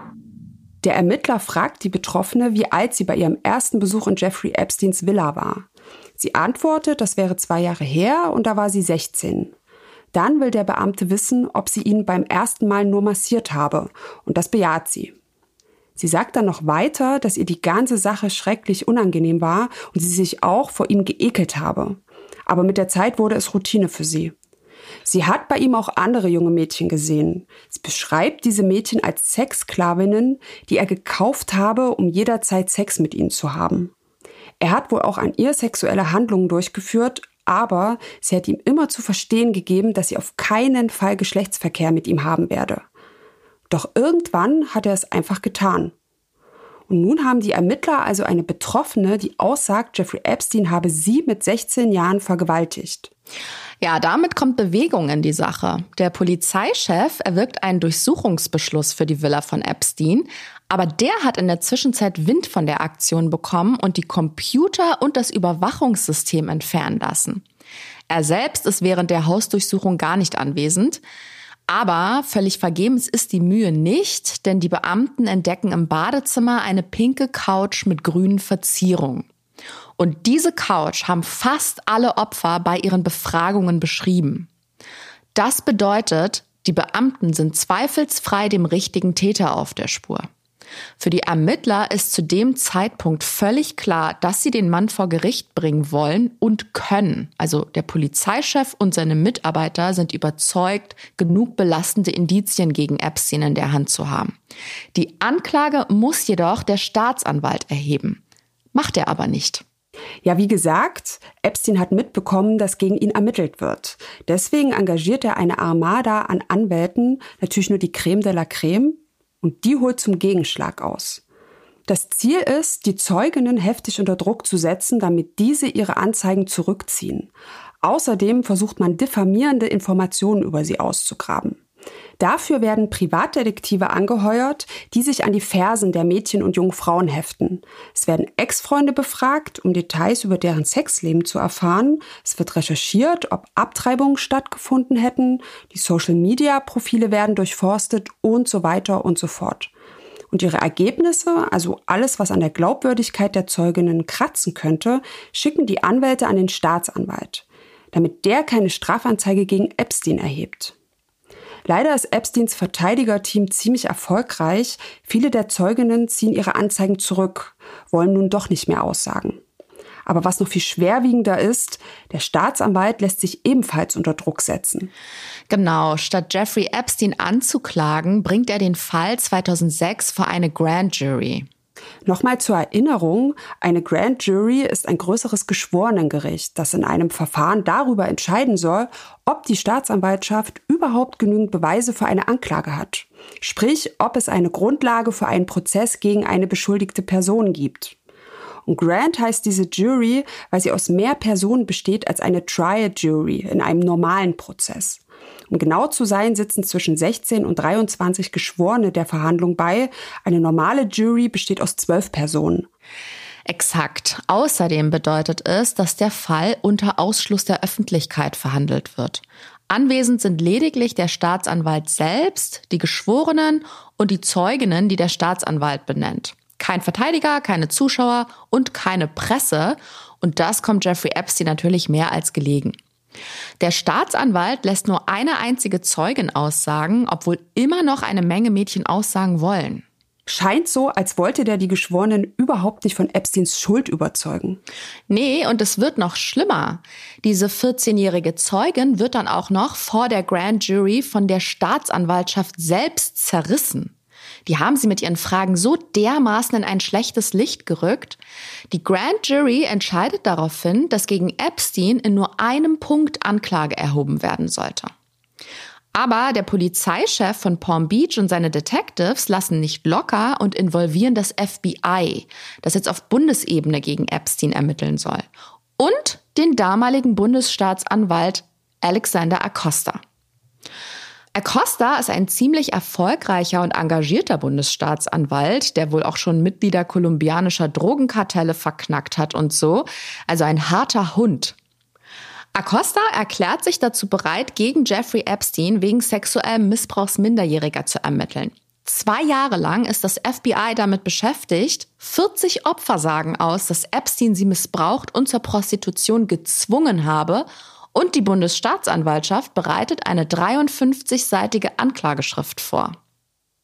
Der Ermittler fragt die Betroffene, wie alt sie bei ihrem ersten Besuch in Jeffrey Epsteins Villa war. Sie antwortet, das wäre zwei Jahre her und da war sie 16. Dann will der Beamte wissen, ob sie ihn beim ersten Mal nur massiert habe, und das bejaht sie. Sie sagt dann noch weiter, dass ihr die ganze Sache schrecklich unangenehm war und sie sich auch vor ihm geekelt habe. Aber mit der Zeit wurde es Routine für sie. Sie hat bei ihm auch andere junge Mädchen gesehen. Sie beschreibt diese Mädchen als Sexsklavinnen, die er gekauft habe, um jederzeit Sex mit ihnen zu haben. Er hat wohl auch an ihr sexuelle Handlungen durchgeführt, aber sie hat ihm immer zu verstehen gegeben, dass sie auf keinen Fall Geschlechtsverkehr mit ihm haben werde. Doch irgendwann hat er es einfach getan. Und nun haben die Ermittler also eine Betroffene, die aussagt, Jeffrey Epstein habe sie mit 16 Jahren vergewaltigt. Ja, damit kommt Bewegung in die Sache. Der Polizeichef erwirkt einen Durchsuchungsbeschluss für die Villa von Epstein, aber der hat in der Zwischenzeit Wind von der Aktion bekommen und die Computer und das Überwachungssystem entfernen lassen. Er selbst ist während der Hausdurchsuchung gar nicht anwesend. Aber völlig vergebens ist die Mühe nicht, denn die Beamten entdecken im Badezimmer eine pinke Couch mit grünen Verzierungen. Und diese Couch haben fast alle Opfer bei ihren Befragungen beschrieben. Das bedeutet, die Beamten sind zweifelsfrei dem richtigen Täter auf der Spur. Für die Ermittler ist zu dem Zeitpunkt völlig klar, dass sie den Mann vor Gericht bringen wollen und können. Also der Polizeichef und seine Mitarbeiter sind überzeugt, genug belastende Indizien gegen Epstein in der Hand zu haben. Die Anklage muss jedoch der Staatsanwalt erheben. Macht er aber nicht. Ja, wie gesagt, Epstein hat mitbekommen, dass gegen ihn ermittelt wird. Deswegen engagiert er eine Armada an Anwälten, natürlich nur die Creme de la Creme, und die holt zum Gegenschlag aus. Das Ziel ist, die Zeuginnen heftig unter Druck zu setzen, damit diese ihre Anzeigen zurückziehen. Außerdem versucht man diffamierende Informationen über sie auszugraben. Dafür werden Privatdetektive angeheuert, die sich an die Fersen der Mädchen und jungen Frauen heften. Es werden Ex-Freunde befragt, um Details über deren Sexleben zu erfahren. Es wird recherchiert, ob Abtreibungen stattgefunden hätten. Die Social-Media-Profile werden durchforstet und so weiter und so fort. Und ihre Ergebnisse, also alles, was an der Glaubwürdigkeit der Zeuginnen kratzen könnte, schicken die Anwälte an den Staatsanwalt. damit der keine Strafanzeige gegen Epstein erhebt. Leider ist Epsteins Verteidigerteam ziemlich erfolgreich. Viele der Zeuginnen ziehen ihre Anzeigen zurück, wollen nun doch nicht mehr aussagen. Aber was noch viel schwerwiegender ist, der Staatsanwalt lässt sich ebenfalls unter Druck setzen. Genau, statt Jeffrey Epstein anzuklagen, bringt er den Fall 2006 vor eine Grand Jury. Nochmal zur Erinnerung, eine Grand Jury ist ein größeres Geschworenengericht, das in einem Verfahren darüber entscheiden soll, ob die Staatsanwaltschaft überhaupt genügend Beweise für eine Anklage hat. Sprich, ob es eine Grundlage für einen Prozess gegen eine beschuldigte Person gibt. Und Grand heißt diese Jury, weil sie aus mehr Personen besteht als eine Trial Jury in einem normalen Prozess. Um genau zu sein, sitzen zwischen 16 und 23 Geschworene der Verhandlung bei. Eine normale Jury besteht aus zwölf Personen. Exakt. Außerdem bedeutet es, dass der Fall unter Ausschluss der Öffentlichkeit verhandelt wird. Anwesend sind lediglich der Staatsanwalt selbst, die Geschworenen und die Zeuginnen, die der Staatsanwalt benennt. Kein Verteidiger, keine Zuschauer und keine Presse. Und das kommt Jeffrey Epstein natürlich mehr als gelegen. Der Staatsanwalt lässt nur eine einzige Zeugin aussagen, obwohl immer noch eine Menge Mädchen aussagen wollen. Scheint so, als wollte der die Geschworenen überhaupt nicht von Epsteins Schuld überzeugen. Nee, und es wird noch schlimmer. Diese 14-jährige Zeugin wird dann auch noch vor der Grand Jury von der Staatsanwaltschaft selbst zerrissen. Die haben sie mit ihren Fragen so dermaßen in ein schlechtes Licht gerückt. Die Grand Jury entscheidet daraufhin, dass gegen Epstein in nur einem Punkt Anklage erhoben werden sollte. Aber der Polizeichef von Palm Beach und seine Detectives lassen nicht locker und involvieren das FBI, das jetzt auf Bundesebene gegen Epstein ermitteln soll. Und den damaligen Bundesstaatsanwalt Alexander Acosta. Acosta ist ein ziemlich erfolgreicher und engagierter Bundesstaatsanwalt, der wohl auch schon Mitglieder kolumbianischer Drogenkartelle verknackt hat und so. Also ein harter Hund. Acosta erklärt sich dazu bereit, gegen Jeffrey Epstein wegen sexuellem Missbrauchs Minderjähriger zu ermitteln. Zwei Jahre lang ist das FBI damit beschäftigt. 40 Opfer sagen aus, dass Epstein sie missbraucht und zur Prostitution gezwungen habe und die Bundesstaatsanwaltschaft bereitet eine 53-seitige Anklageschrift vor.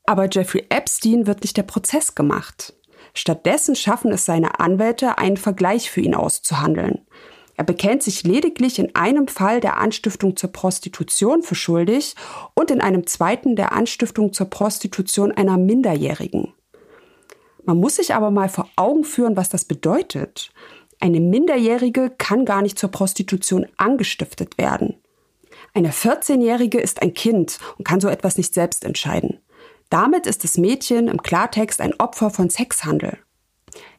Aber Jeffrey Epstein wird nicht der Prozess gemacht. Stattdessen schaffen es seine Anwälte, einen Vergleich für ihn auszuhandeln. Er bekennt sich lediglich in einem Fall der Anstiftung zur Prostitution für schuldig und in einem zweiten der Anstiftung zur Prostitution einer Minderjährigen. Man muss sich aber mal vor Augen führen, was das bedeutet. Eine Minderjährige kann gar nicht zur Prostitution angestiftet werden. Eine 14-Jährige ist ein Kind und kann so etwas nicht selbst entscheiden. Damit ist das Mädchen im Klartext ein Opfer von Sexhandel.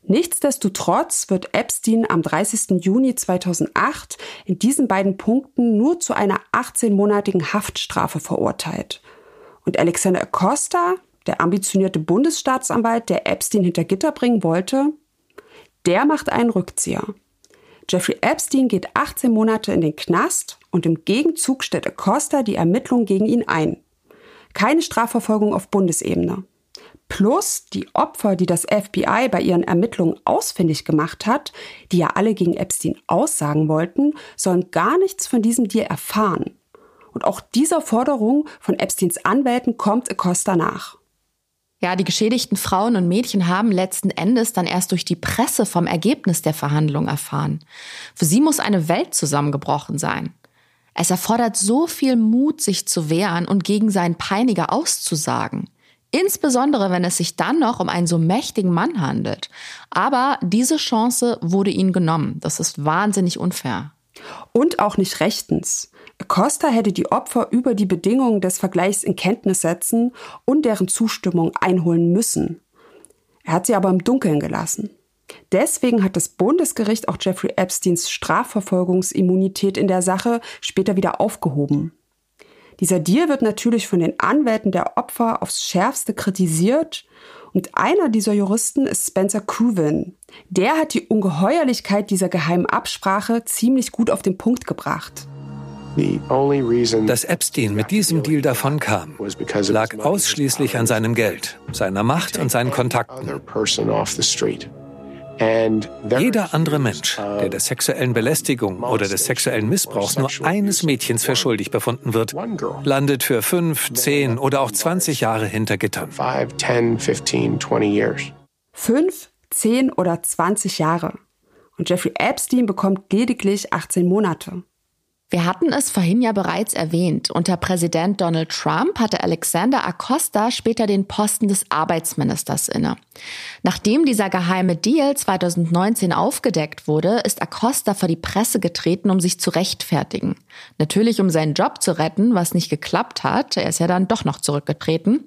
Nichtsdestotrotz wird Epstein am 30. Juni 2008 in diesen beiden Punkten nur zu einer 18-monatigen Haftstrafe verurteilt. Und Alexander Acosta, der ambitionierte Bundesstaatsanwalt, der Epstein hinter Gitter bringen wollte, der macht einen Rückzieher. Jeffrey Epstein geht 18 Monate in den Knast und im Gegenzug stellt Acosta die Ermittlungen gegen ihn ein. Keine Strafverfolgung auf Bundesebene. Plus die Opfer, die das FBI bei ihren Ermittlungen ausfindig gemacht hat, die ja alle gegen Epstein aussagen wollten, sollen gar nichts von diesem Deal erfahren. Und auch dieser Forderung von Epsteins Anwälten kommt Acosta nach. Ja, die geschädigten Frauen und Mädchen haben letzten Endes dann erst durch die Presse vom Ergebnis der Verhandlung erfahren. Für sie muss eine Welt zusammengebrochen sein. Es erfordert so viel Mut, sich zu wehren und gegen seinen Peiniger auszusagen. Insbesondere, wenn es sich dann noch um einen so mächtigen Mann handelt. Aber diese Chance wurde ihnen genommen. Das ist wahnsinnig unfair. Und auch nicht rechtens. Costa hätte die Opfer über die Bedingungen des Vergleichs in Kenntnis setzen und deren Zustimmung einholen müssen. Er hat sie aber im Dunkeln gelassen. Deswegen hat das Bundesgericht auch Jeffrey Epsteins Strafverfolgungsimmunität in der Sache später wieder aufgehoben. Dieser Deal wird natürlich von den Anwälten der Opfer aufs schärfste kritisiert und einer dieser Juristen ist Spencer Cuvin. Der hat die Ungeheuerlichkeit dieser geheimen Absprache ziemlich gut auf den Punkt gebracht. Dass Epstein mit diesem Deal davonkam, lag ausschließlich an seinem Geld, seiner Macht und seinen Kontakten. Jeder andere Mensch, der der sexuellen Belästigung oder des sexuellen Missbrauchs nur eines Mädchens für schuldig befunden wird, landet für fünf, zehn oder auch 20 Jahre hinter Gittern. Fünf, zehn oder 20 Jahre. Und Jeffrey Epstein bekommt lediglich 18 Monate. Wir hatten es vorhin ja bereits erwähnt. Unter Präsident Donald Trump hatte Alexander Acosta später den Posten des Arbeitsministers inne. Nachdem dieser geheime Deal 2019 aufgedeckt wurde, ist Acosta vor die Presse getreten, um sich zu rechtfertigen. Natürlich, um seinen Job zu retten, was nicht geklappt hat. Er ist ja dann doch noch zurückgetreten.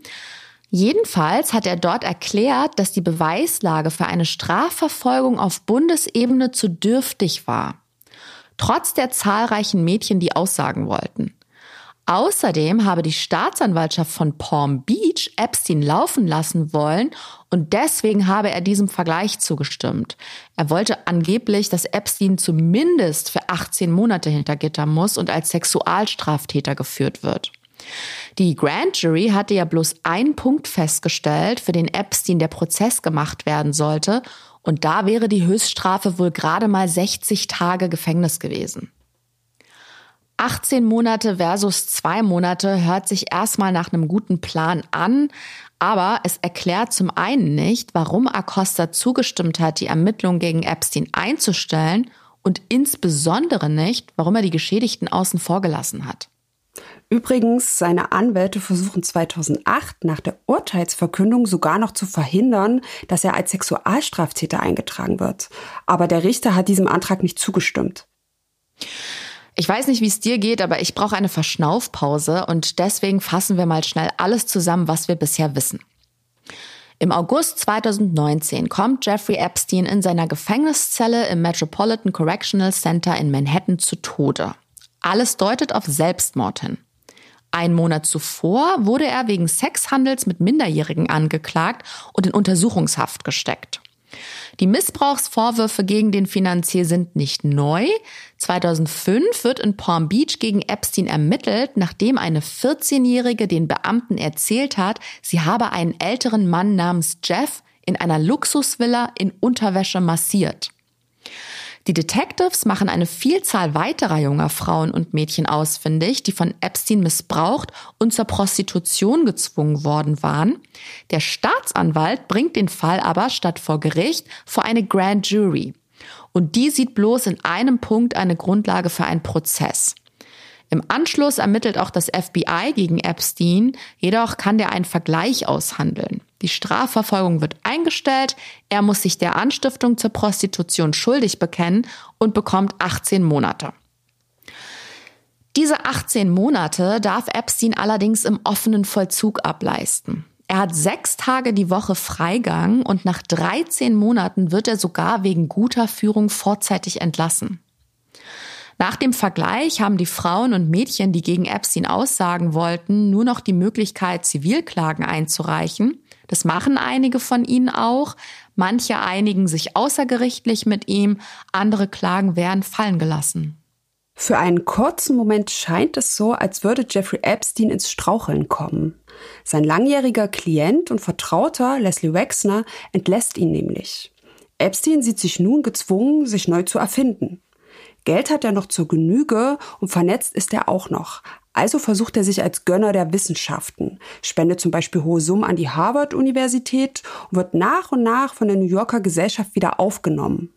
Jedenfalls hat er dort erklärt, dass die Beweislage für eine Strafverfolgung auf Bundesebene zu dürftig war trotz der zahlreichen Mädchen, die aussagen wollten. Außerdem habe die Staatsanwaltschaft von Palm Beach Epstein laufen lassen wollen und deswegen habe er diesem Vergleich zugestimmt. Er wollte angeblich, dass Epstein zumindest für 18 Monate hinter Gitter muss und als Sexualstraftäter geführt wird. Die Grand Jury hatte ja bloß einen Punkt festgestellt, für den Epstein der Prozess gemacht werden sollte, und da wäre die Höchststrafe wohl gerade mal 60 Tage Gefängnis gewesen. 18 Monate versus zwei Monate hört sich erstmal nach einem guten Plan an, aber es erklärt zum einen nicht, warum Acosta zugestimmt hat, die Ermittlungen gegen Epstein einzustellen und insbesondere nicht, warum er die Geschädigten außen vor gelassen hat. Übrigens, seine Anwälte versuchen 2008 nach der Urteilsverkündung sogar noch zu verhindern, dass er als Sexualstraftäter eingetragen wird. Aber der Richter hat diesem Antrag nicht zugestimmt. Ich weiß nicht, wie es dir geht, aber ich brauche eine Verschnaufpause und deswegen fassen wir mal schnell alles zusammen, was wir bisher wissen. Im August 2019 kommt Jeffrey Epstein in seiner Gefängniszelle im Metropolitan Correctional Center in Manhattan zu Tode. Alles deutet auf Selbstmord hin. Ein Monat zuvor wurde er wegen Sexhandels mit Minderjährigen angeklagt und in Untersuchungshaft gesteckt. Die Missbrauchsvorwürfe gegen den Finanzier sind nicht neu. 2005 wird in Palm Beach gegen Epstein ermittelt, nachdem eine 14-Jährige den Beamten erzählt hat, sie habe einen älteren Mann namens Jeff in einer Luxusvilla in Unterwäsche massiert. Die Detectives machen eine Vielzahl weiterer junger Frauen und Mädchen ausfindig, die von Epstein missbraucht und zur Prostitution gezwungen worden waren. Der Staatsanwalt bringt den Fall aber statt vor Gericht vor eine Grand Jury. Und die sieht bloß in einem Punkt eine Grundlage für einen Prozess. Im Anschluss ermittelt auch das FBI gegen Epstein, jedoch kann der einen Vergleich aushandeln. Die Strafverfolgung wird eingestellt, er muss sich der Anstiftung zur Prostitution schuldig bekennen und bekommt 18 Monate. Diese 18 Monate darf Epstein allerdings im offenen Vollzug ableisten. Er hat sechs Tage die Woche Freigang und nach 13 Monaten wird er sogar wegen guter Führung vorzeitig entlassen. Nach dem Vergleich haben die Frauen und Mädchen, die gegen Epstein aussagen wollten, nur noch die Möglichkeit, Zivilklagen einzureichen. Das machen einige von ihnen auch. Manche einigen sich außergerichtlich mit ihm, andere Klagen werden fallen gelassen. Für einen kurzen Moment scheint es so, als würde Jeffrey Epstein ins Straucheln kommen. Sein langjähriger Klient und Vertrauter Leslie Wexner entlässt ihn nämlich. Epstein sieht sich nun gezwungen, sich neu zu erfinden. Geld hat er noch zur Genüge und vernetzt ist er auch noch. Also versucht er sich als Gönner der Wissenschaften, spendet zum Beispiel hohe Summen an die Harvard-Universität und wird nach und nach von der New Yorker Gesellschaft wieder aufgenommen.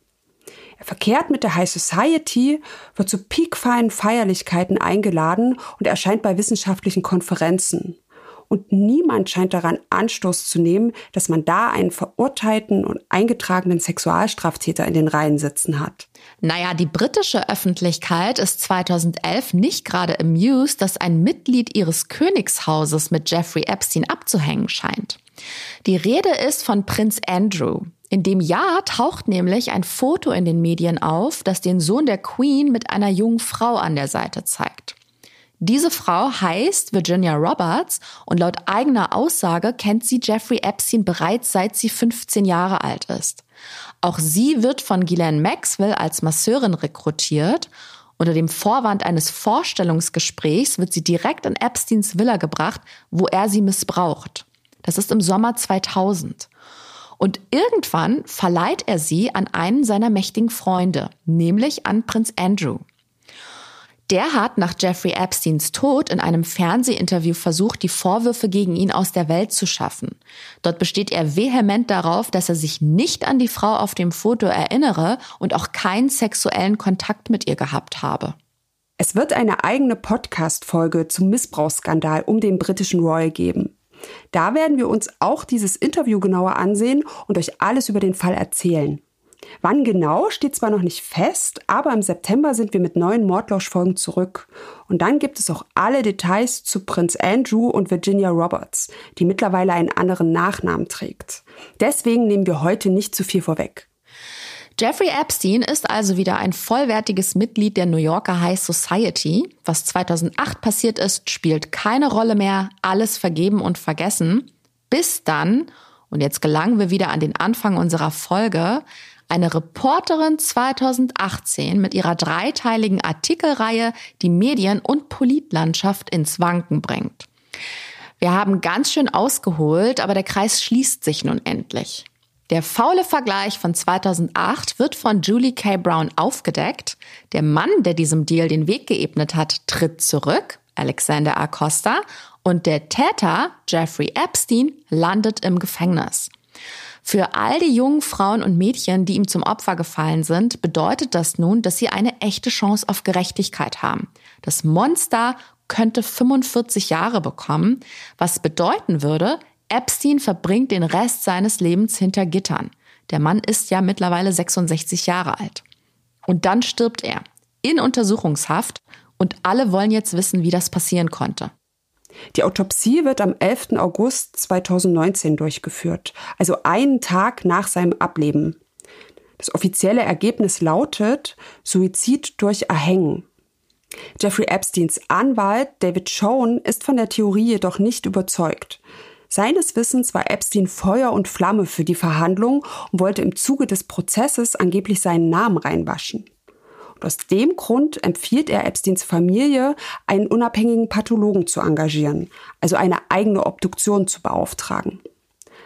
Er verkehrt mit der High Society, wird zu piekfeinen Feierlichkeiten eingeladen und erscheint bei wissenschaftlichen Konferenzen und niemand scheint daran Anstoß zu nehmen, dass man da einen verurteilten und eingetragenen Sexualstraftäter in den Reihen sitzen hat. Naja, die britische Öffentlichkeit ist 2011 nicht gerade amused, dass ein Mitglied ihres Königshauses mit Jeffrey Epstein abzuhängen scheint. Die Rede ist von Prinz Andrew. In dem Jahr taucht nämlich ein Foto in den Medien auf, das den Sohn der Queen mit einer jungen Frau an der Seite zeigt. Diese Frau heißt Virginia Roberts und laut eigener Aussage kennt sie Jeffrey Epstein bereits seit sie 15 Jahre alt ist. Auch sie wird von Ghislaine Maxwell als Masseurin rekrutiert. Unter dem Vorwand eines Vorstellungsgesprächs wird sie direkt in Epsteins Villa gebracht, wo er sie missbraucht. Das ist im Sommer 2000. Und irgendwann verleiht er sie an einen seiner mächtigen Freunde, nämlich an Prinz Andrew. Der hat nach Jeffrey Epsteins Tod in einem Fernsehinterview versucht, die Vorwürfe gegen ihn aus der Welt zu schaffen. Dort besteht er vehement darauf, dass er sich nicht an die Frau auf dem Foto erinnere und auch keinen sexuellen Kontakt mit ihr gehabt habe. Es wird eine eigene Podcast-Folge zum Missbrauchsskandal um den britischen Royal geben. Da werden wir uns auch dieses Interview genauer ansehen und euch alles über den Fall erzählen. Wann genau steht zwar noch nicht fest, aber im September sind wir mit neuen Mordlausch-Folgen zurück. Und dann gibt es auch alle Details zu Prinz Andrew und Virginia Roberts, die mittlerweile einen anderen Nachnamen trägt. Deswegen nehmen wir heute nicht zu viel vorweg. Jeffrey Epstein ist also wieder ein vollwertiges Mitglied der New Yorker High Society. Was 2008 passiert ist, spielt keine Rolle mehr, alles vergeben und vergessen. Bis dann, und jetzt gelangen wir wieder an den Anfang unserer Folge, eine Reporterin 2018 mit ihrer dreiteiligen Artikelreihe die Medien- und Politlandschaft ins Wanken bringt. Wir haben ganz schön ausgeholt, aber der Kreis schließt sich nun endlich. Der faule Vergleich von 2008 wird von Julie K. Brown aufgedeckt. Der Mann, der diesem Deal den Weg geebnet hat, tritt zurück, Alexander Acosta, und der Täter, Jeffrey Epstein, landet im Gefängnis. Für all die jungen Frauen und Mädchen, die ihm zum Opfer gefallen sind, bedeutet das nun, dass sie eine echte Chance auf Gerechtigkeit haben. Das Monster könnte 45 Jahre bekommen, was bedeuten würde, Epstein verbringt den Rest seines Lebens hinter Gittern. Der Mann ist ja mittlerweile 66 Jahre alt. Und dann stirbt er in Untersuchungshaft und alle wollen jetzt wissen, wie das passieren konnte. Die Autopsie wird am 11. August 2019 durchgeführt, also einen Tag nach seinem Ableben. Das offizielle Ergebnis lautet Suizid durch Erhängen. Jeffrey Epsteins Anwalt David Schoen ist von der Theorie jedoch nicht überzeugt. Seines Wissens war Epstein Feuer und Flamme für die Verhandlung und wollte im Zuge des Prozesses angeblich seinen Namen reinwaschen. Und aus dem Grund empfiehlt er Epsteins Familie, einen unabhängigen Pathologen zu engagieren, also eine eigene Obduktion zu beauftragen.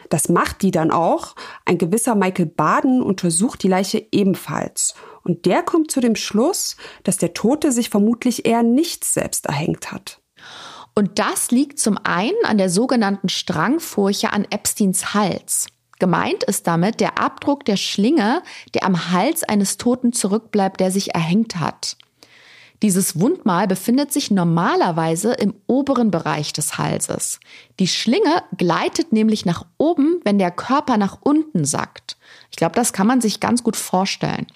Das macht die dann auch. Ein gewisser Michael Baden untersucht die Leiche ebenfalls. Und der kommt zu dem Schluss, dass der Tote sich vermutlich eher nicht selbst erhängt hat. Und das liegt zum einen an der sogenannten Strangfurche an Epsteins Hals. Gemeint ist damit der Abdruck der Schlinge, der am Hals eines Toten zurückbleibt, der sich erhängt hat. Dieses Wundmal befindet sich normalerweise im oberen Bereich des Halses. Die Schlinge gleitet nämlich nach oben, wenn der Körper nach unten sackt. Ich glaube, das kann man sich ganz gut vorstellen.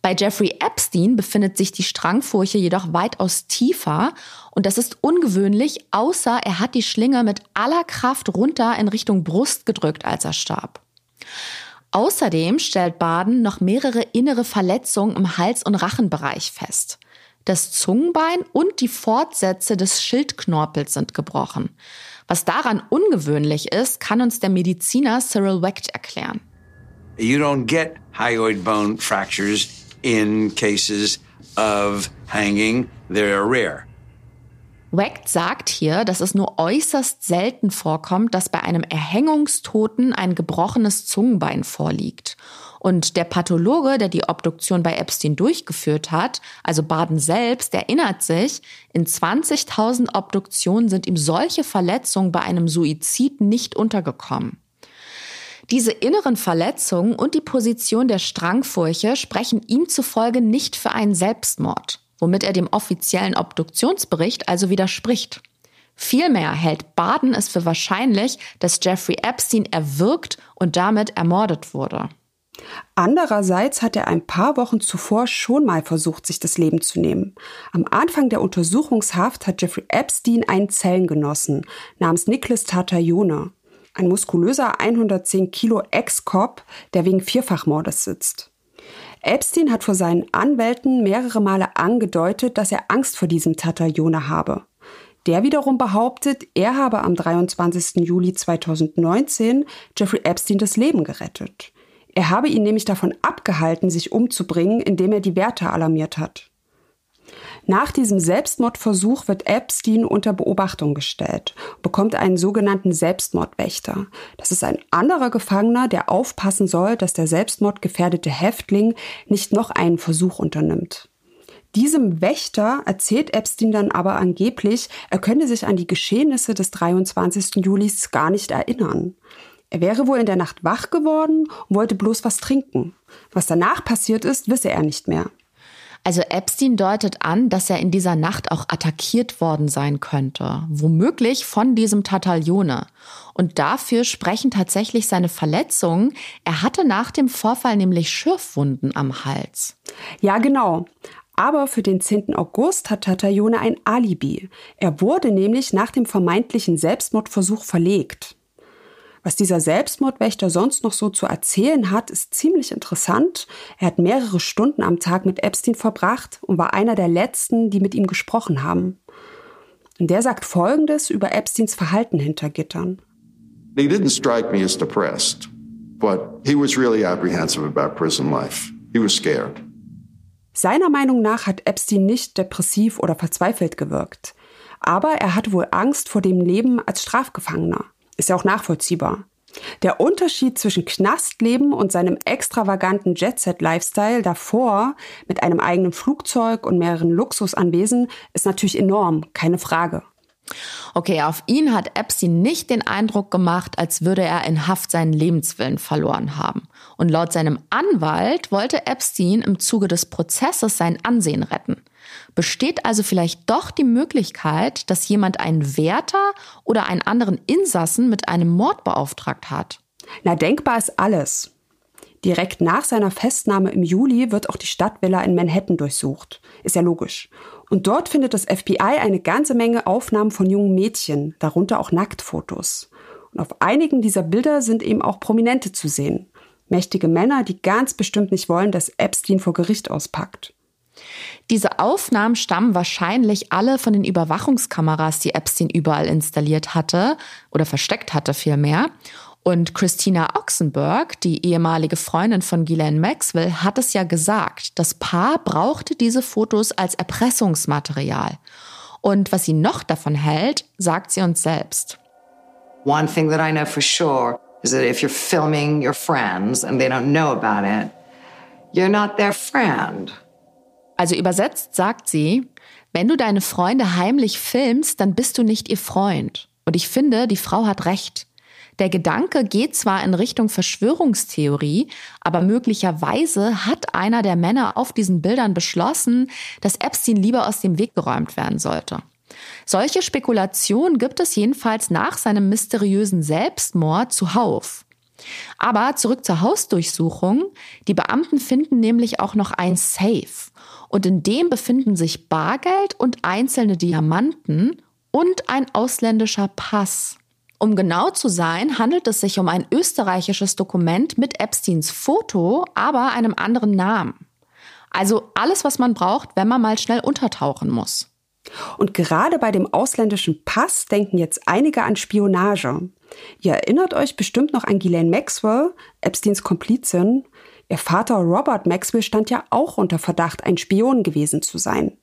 Bei Jeffrey Epstein befindet sich die Strangfurche jedoch weitaus tiefer und das ist ungewöhnlich, außer er hat die Schlinge mit aller Kraft runter in Richtung Brust gedrückt, als er starb. Außerdem stellt Baden noch mehrere innere Verletzungen im Hals- und Rachenbereich fest. Das Zungenbein und die Fortsätze des Schildknorpels sind gebrochen. Was daran ungewöhnlich ist, kann uns der Mediziner Cyril Wecht erklären. You don't get hyoid bone fractures in cases of hanging, they're rare. Wecht sagt hier, dass es nur äußerst selten vorkommt, dass bei einem Erhängungstoten ein gebrochenes Zungenbein vorliegt. Und der Pathologe, der die Obduktion bei Epstein durchgeführt hat, also Baden selbst, erinnert sich, in 20.000 Obduktionen sind ihm solche Verletzungen bei einem Suizid nicht untergekommen. Diese inneren Verletzungen und die Position der Strangfurche sprechen ihm zufolge nicht für einen Selbstmord, womit er dem offiziellen Obduktionsbericht also widerspricht. Vielmehr hält Baden es für wahrscheinlich, dass Jeffrey Epstein erwürgt und damit ermordet wurde. Andererseits hat er ein paar Wochen zuvor schon mal versucht, sich das Leben zu nehmen. Am Anfang der Untersuchungshaft hat Jeffrey Epstein einen Zellengenossen namens Nicholas Tartayone ein muskulöser 110 Kilo Ex-Cop, der wegen Vierfachmordes sitzt. Epstein hat vor seinen Anwälten mehrere Male angedeutet, dass er Angst vor diesem Tatayone habe. Der wiederum behauptet, er habe am 23. Juli 2019 Jeffrey Epstein das Leben gerettet. Er habe ihn nämlich davon abgehalten, sich umzubringen, indem er die Wärter alarmiert hat. Nach diesem Selbstmordversuch wird Epstein unter Beobachtung gestellt, bekommt einen sogenannten Selbstmordwächter. Das ist ein anderer Gefangener, der aufpassen soll, dass der selbstmordgefährdete Häftling nicht noch einen Versuch unternimmt. Diesem Wächter erzählt Epstein dann aber angeblich, er könne sich an die Geschehnisse des 23. Julis gar nicht erinnern. Er wäre wohl in der Nacht wach geworden und wollte bloß was trinken. Was danach passiert ist, wisse er nicht mehr. Also Epstein deutet an, dass er in dieser Nacht auch attackiert worden sein könnte, womöglich von diesem Tataglione. Und dafür sprechen tatsächlich seine Verletzungen. Er hatte nach dem Vorfall nämlich Schürfwunden am Hals. Ja, genau. Aber für den 10. August hat Tataglione ein Alibi. Er wurde nämlich nach dem vermeintlichen Selbstmordversuch verlegt. Was dieser Selbstmordwächter sonst noch so zu erzählen hat, ist ziemlich interessant. Er hat mehrere Stunden am Tag mit Epstein verbracht und war einer der letzten, die mit ihm gesprochen haben. Und der sagt Folgendes über Epsteins Verhalten hinter Gittern. He didn't strike me as depressed, but he was really apprehensive about prison life. He was scared. Seiner Meinung nach hat Epstein nicht depressiv oder verzweifelt gewirkt. Aber er hatte wohl Angst vor dem Leben als Strafgefangener. Ist ja auch nachvollziehbar. Der Unterschied zwischen Knastleben und seinem extravaganten Jet-Set-Lifestyle davor mit einem eigenen Flugzeug und mehreren Luxusanwesen ist natürlich enorm, keine Frage. Okay, auf ihn hat Epstein nicht den Eindruck gemacht, als würde er in Haft seinen Lebenswillen verloren haben. Und laut seinem Anwalt wollte Epstein im Zuge des Prozesses sein Ansehen retten. Besteht also vielleicht doch die Möglichkeit, dass jemand einen Wärter oder einen anderen Insassen mit einem Mord beauftragt hat? Na, denkbar ist alles. Direkt nach seiner Festnahme im Juli wird auch die Stadtvilla in Manhattan durchsucht. Ist ja logisch. Und dort findet das FBI eine ganze Menge Aufnahmen von jungen Mädchen, darunter auch Nacktfotos. Und auf einigen dieser Bilder sind eben auch Prominente zu sehen. Mächtige Männer, die ganz bestimmt nicht wollen, dass Epstein vor Gericht auspackt. Diese Aufnahmen stammen wahrscheinlich alle von den Überwachungskameras, die Epstein überall installiert hatte oder versteckt hatte vielmehr. Und Christina Oxenberg, die ehemalige Freundin von Ghislaine Maxwell, hat es ja gesagt, das Paar brauchte diese Fotos als Erpressungsmaterial. Und was sie noch davon hält, sagt sie uns selbst. One thing that I know for sure is that if you're filming your friends and they don't know about it, you're not their friend. Also übersetzt sagt sie, wenn du deine Freunde heimlich filmst, dann bist du nicht ihr Freund. Und ich finde, die Frau hat recht. Der Gedanke geht zwar in Richtung Verschwörungstheorie, aber möglicherweise hat einer der Männer auf diesen Bildern beschlossen, dass Epstein lieber aus dem Weg geräumt werden sollte. Solche Spekulationen gibt es jedenfalls nach seinem mysteriösen Selbstmord zuhauf. Aber zurück zur Hausdurchsuchung. Die Beamten finden nämlich auch noch ein Safe. Und in dem befinden sich Bargeld und einzelne Diamanten und ein ausländischer Pass. Um genau zu sein, handelt es sich um ein österreichisches Dokument mit Epsteins Foto, aber einem anderen Namen. Also alles, was man braucht, wenn man mal schnell untertauchen muss. Und gerade bei dem ausländischen Pass denken jetzt einige an Spionage. Ihr erinnert euch bestimmt noch an Ghislaine Maxwell, Epsteins Komplizin. Ihr Vater Robert Maxwell stand ja auch unter Verdacht, ein Spion gewesen zu sein.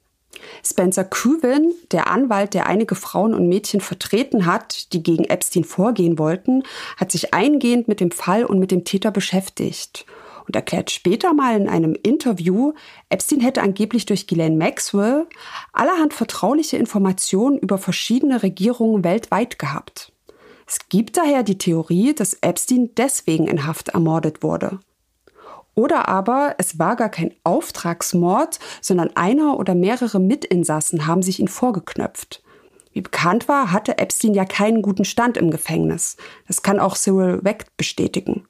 Spencer Cuvin, der Anwalt, der einige Frauen und Mädchen vertreten hat, die gegen Epstein vorgehen wollten, hat sich eingehend mit dem Fall und mit dem Täter beschäftigt und erklärt später mal in einem Interview, Epstein hätte angeblich durch Ghislaine Maxwell allerhand vertrauliche Informationen über verschiedene Regierungen weltweit gehabt. Es gibt daher die Theorie, dass Epstein deswegen in Haft ermordet wurde. Oder aber es war gar kein Auftragsmord, sondern einer oder mehrere Mitinsassen haben sich ihn vorgeknöpft. Wie bekannt war, hatte Epstein ja keinen guten Stand im Gefängnis. Das kann auch Cyril Wecht bestätigen.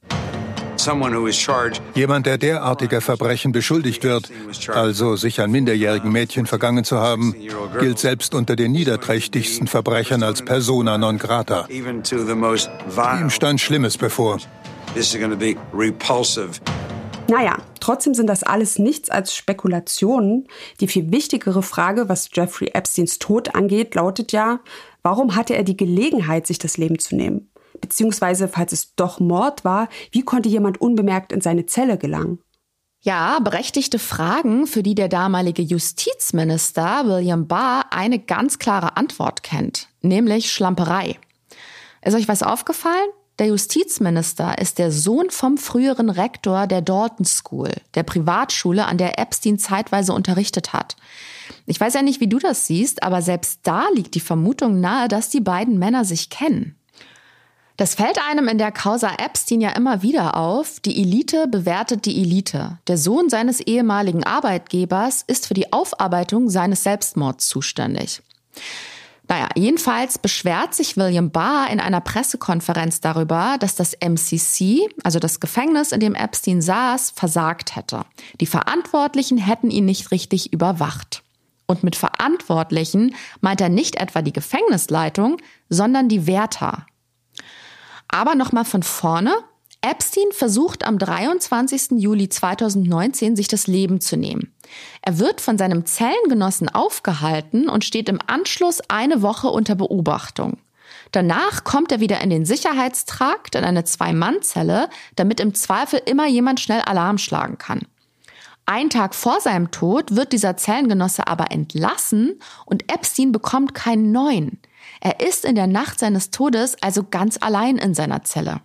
Jemand, der derartiger Verbrechen beschuldigt wird, also sich an minderjährigen Mädchen vergangen zu haben, gilt selbst unter den niederträchtigsten Verbrechern als persona non grata. Ihm stand Schlimmes bevor. Naja, trotzdem sind das alles nichts als Spekulationen. Die viel wichtigere Frage, was Jeffrey Epsteins Tod angeht, lautet ja, warum hatte er die Gelegenheit, sich das Leben zu nehmen? Beziehungsweise, falls es doch Mord war, wie konnte jemand unbemerkt in seine Zelle gelangen? Ja, berechtigte Fragen, für die der damalige Justizminister William Barr eine ganz klare Antwort kennt, nämlich Schlamperei. Ist euch was aufgefallen? Der Justizminister ist der Sohn vom früheren Rektor der Dalton School, der Privatschule, an der Epstein zeitweise unterrichtet hat. Ich weiß ja nicht, wie du das siehst, aber selbst da liegt die Vermutung nahe, dass die beiden Männer sich kennen. Das fällt einem in der Causa Epstein ja immer wieder auf. Die Elite bewertet die Elite. Der Sohn seines ehemaligen Arbeitgebers ist für die Aufarbeitung seines Selbstmords zuständig. Naja, jedenfalls beschwert sich William Barr in einer Pressekonferenz darüber, dass das MCC, also das Gefängnis, in dem Epstein saß, versagt hätte. Die Verantwortlichen hätten ihn nicht richtig überwacht. Und mit Verantwortlichen meint er nicht etwa die Gefängnisleitung, sondern die Wärter. Aber nochmal von vorne. Epstein versucht am 23. Juli 2019 sich das Leben zu nehmen. Er wird von seinem Zellengenossen aufgehalten und steht im Anschluss eine Woche unter Beobachtung. Danach kommt er wieder in den Sicherheitstrakt in eine Zwei-Mann-Zelle, damit im Zweifel immer jemand schnell Alarm schlagen kann. Ein Tag vor seinem Tod wird dieser Zellengenosse aber entlassen und Epstein bekommt keinen neuen. Er ist in der Nacht seines Todes also ganz allein in seiner Zelle.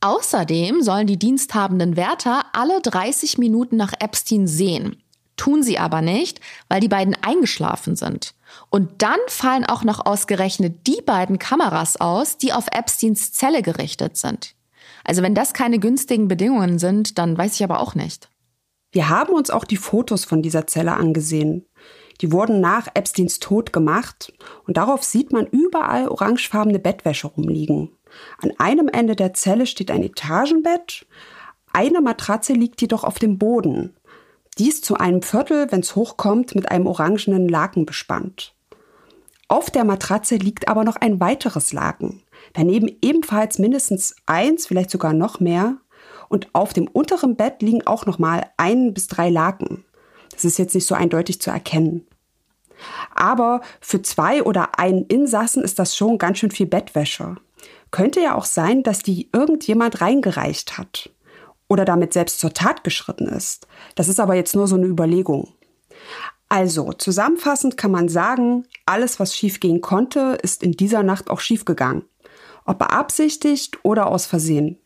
Außerdem sollen die diensthabenden Wärter alle 30 Minuten nach Epstein sehen. Tun sie aber nicht, weil die beiden eingeschlafen sind. Und dann fallen auch noch ausgerechnet die beiden Kameras aus, die auf Epsteins Zelle gerichtet sind. Also wenn das keine günstigen Bedingungen sind, dann weiß ich aber auch nicht. Wir haben uns auch die Fotos von dieser Zelle angesehen. Die wurden nach Epsteins Tod gemacht und darauf sieht man überall orangefarbene Bettwäsche rumliegen. An einem Ende der Zelle steht ein Etagenbett, eine Matratze liegt jedoch auf dem Boden. Dies zu einem Viertel, wenn es hochkommt, mit einem orangenen Laken bespannt. Auf der Matratze liegt aber noch ein weiteres Laken. Daneben ebenfalls mindestens eins, vielleicht sogar noch mehr. Und auf dem unteren Bett liegen auch noch mal ein bis drei Laken. Das ist jetzt nicht so eindeutig zu erkennen. Aber für zwei oder einen Insassen ist das schon ganz schön viel Bettwäsche. Könnte ja auch sein, dass die irgendjemand reingereicht hat oder damit selbst zur Tat geschritten ist. Das ist aber jetzt nur so eine Überlegung. Also, zusammenfassend kann man sagen, alles, was schiefgehen konnte, ist in dieser Nacht auch schiefgegangen. Ob beabsichtigt oder aus Versehen.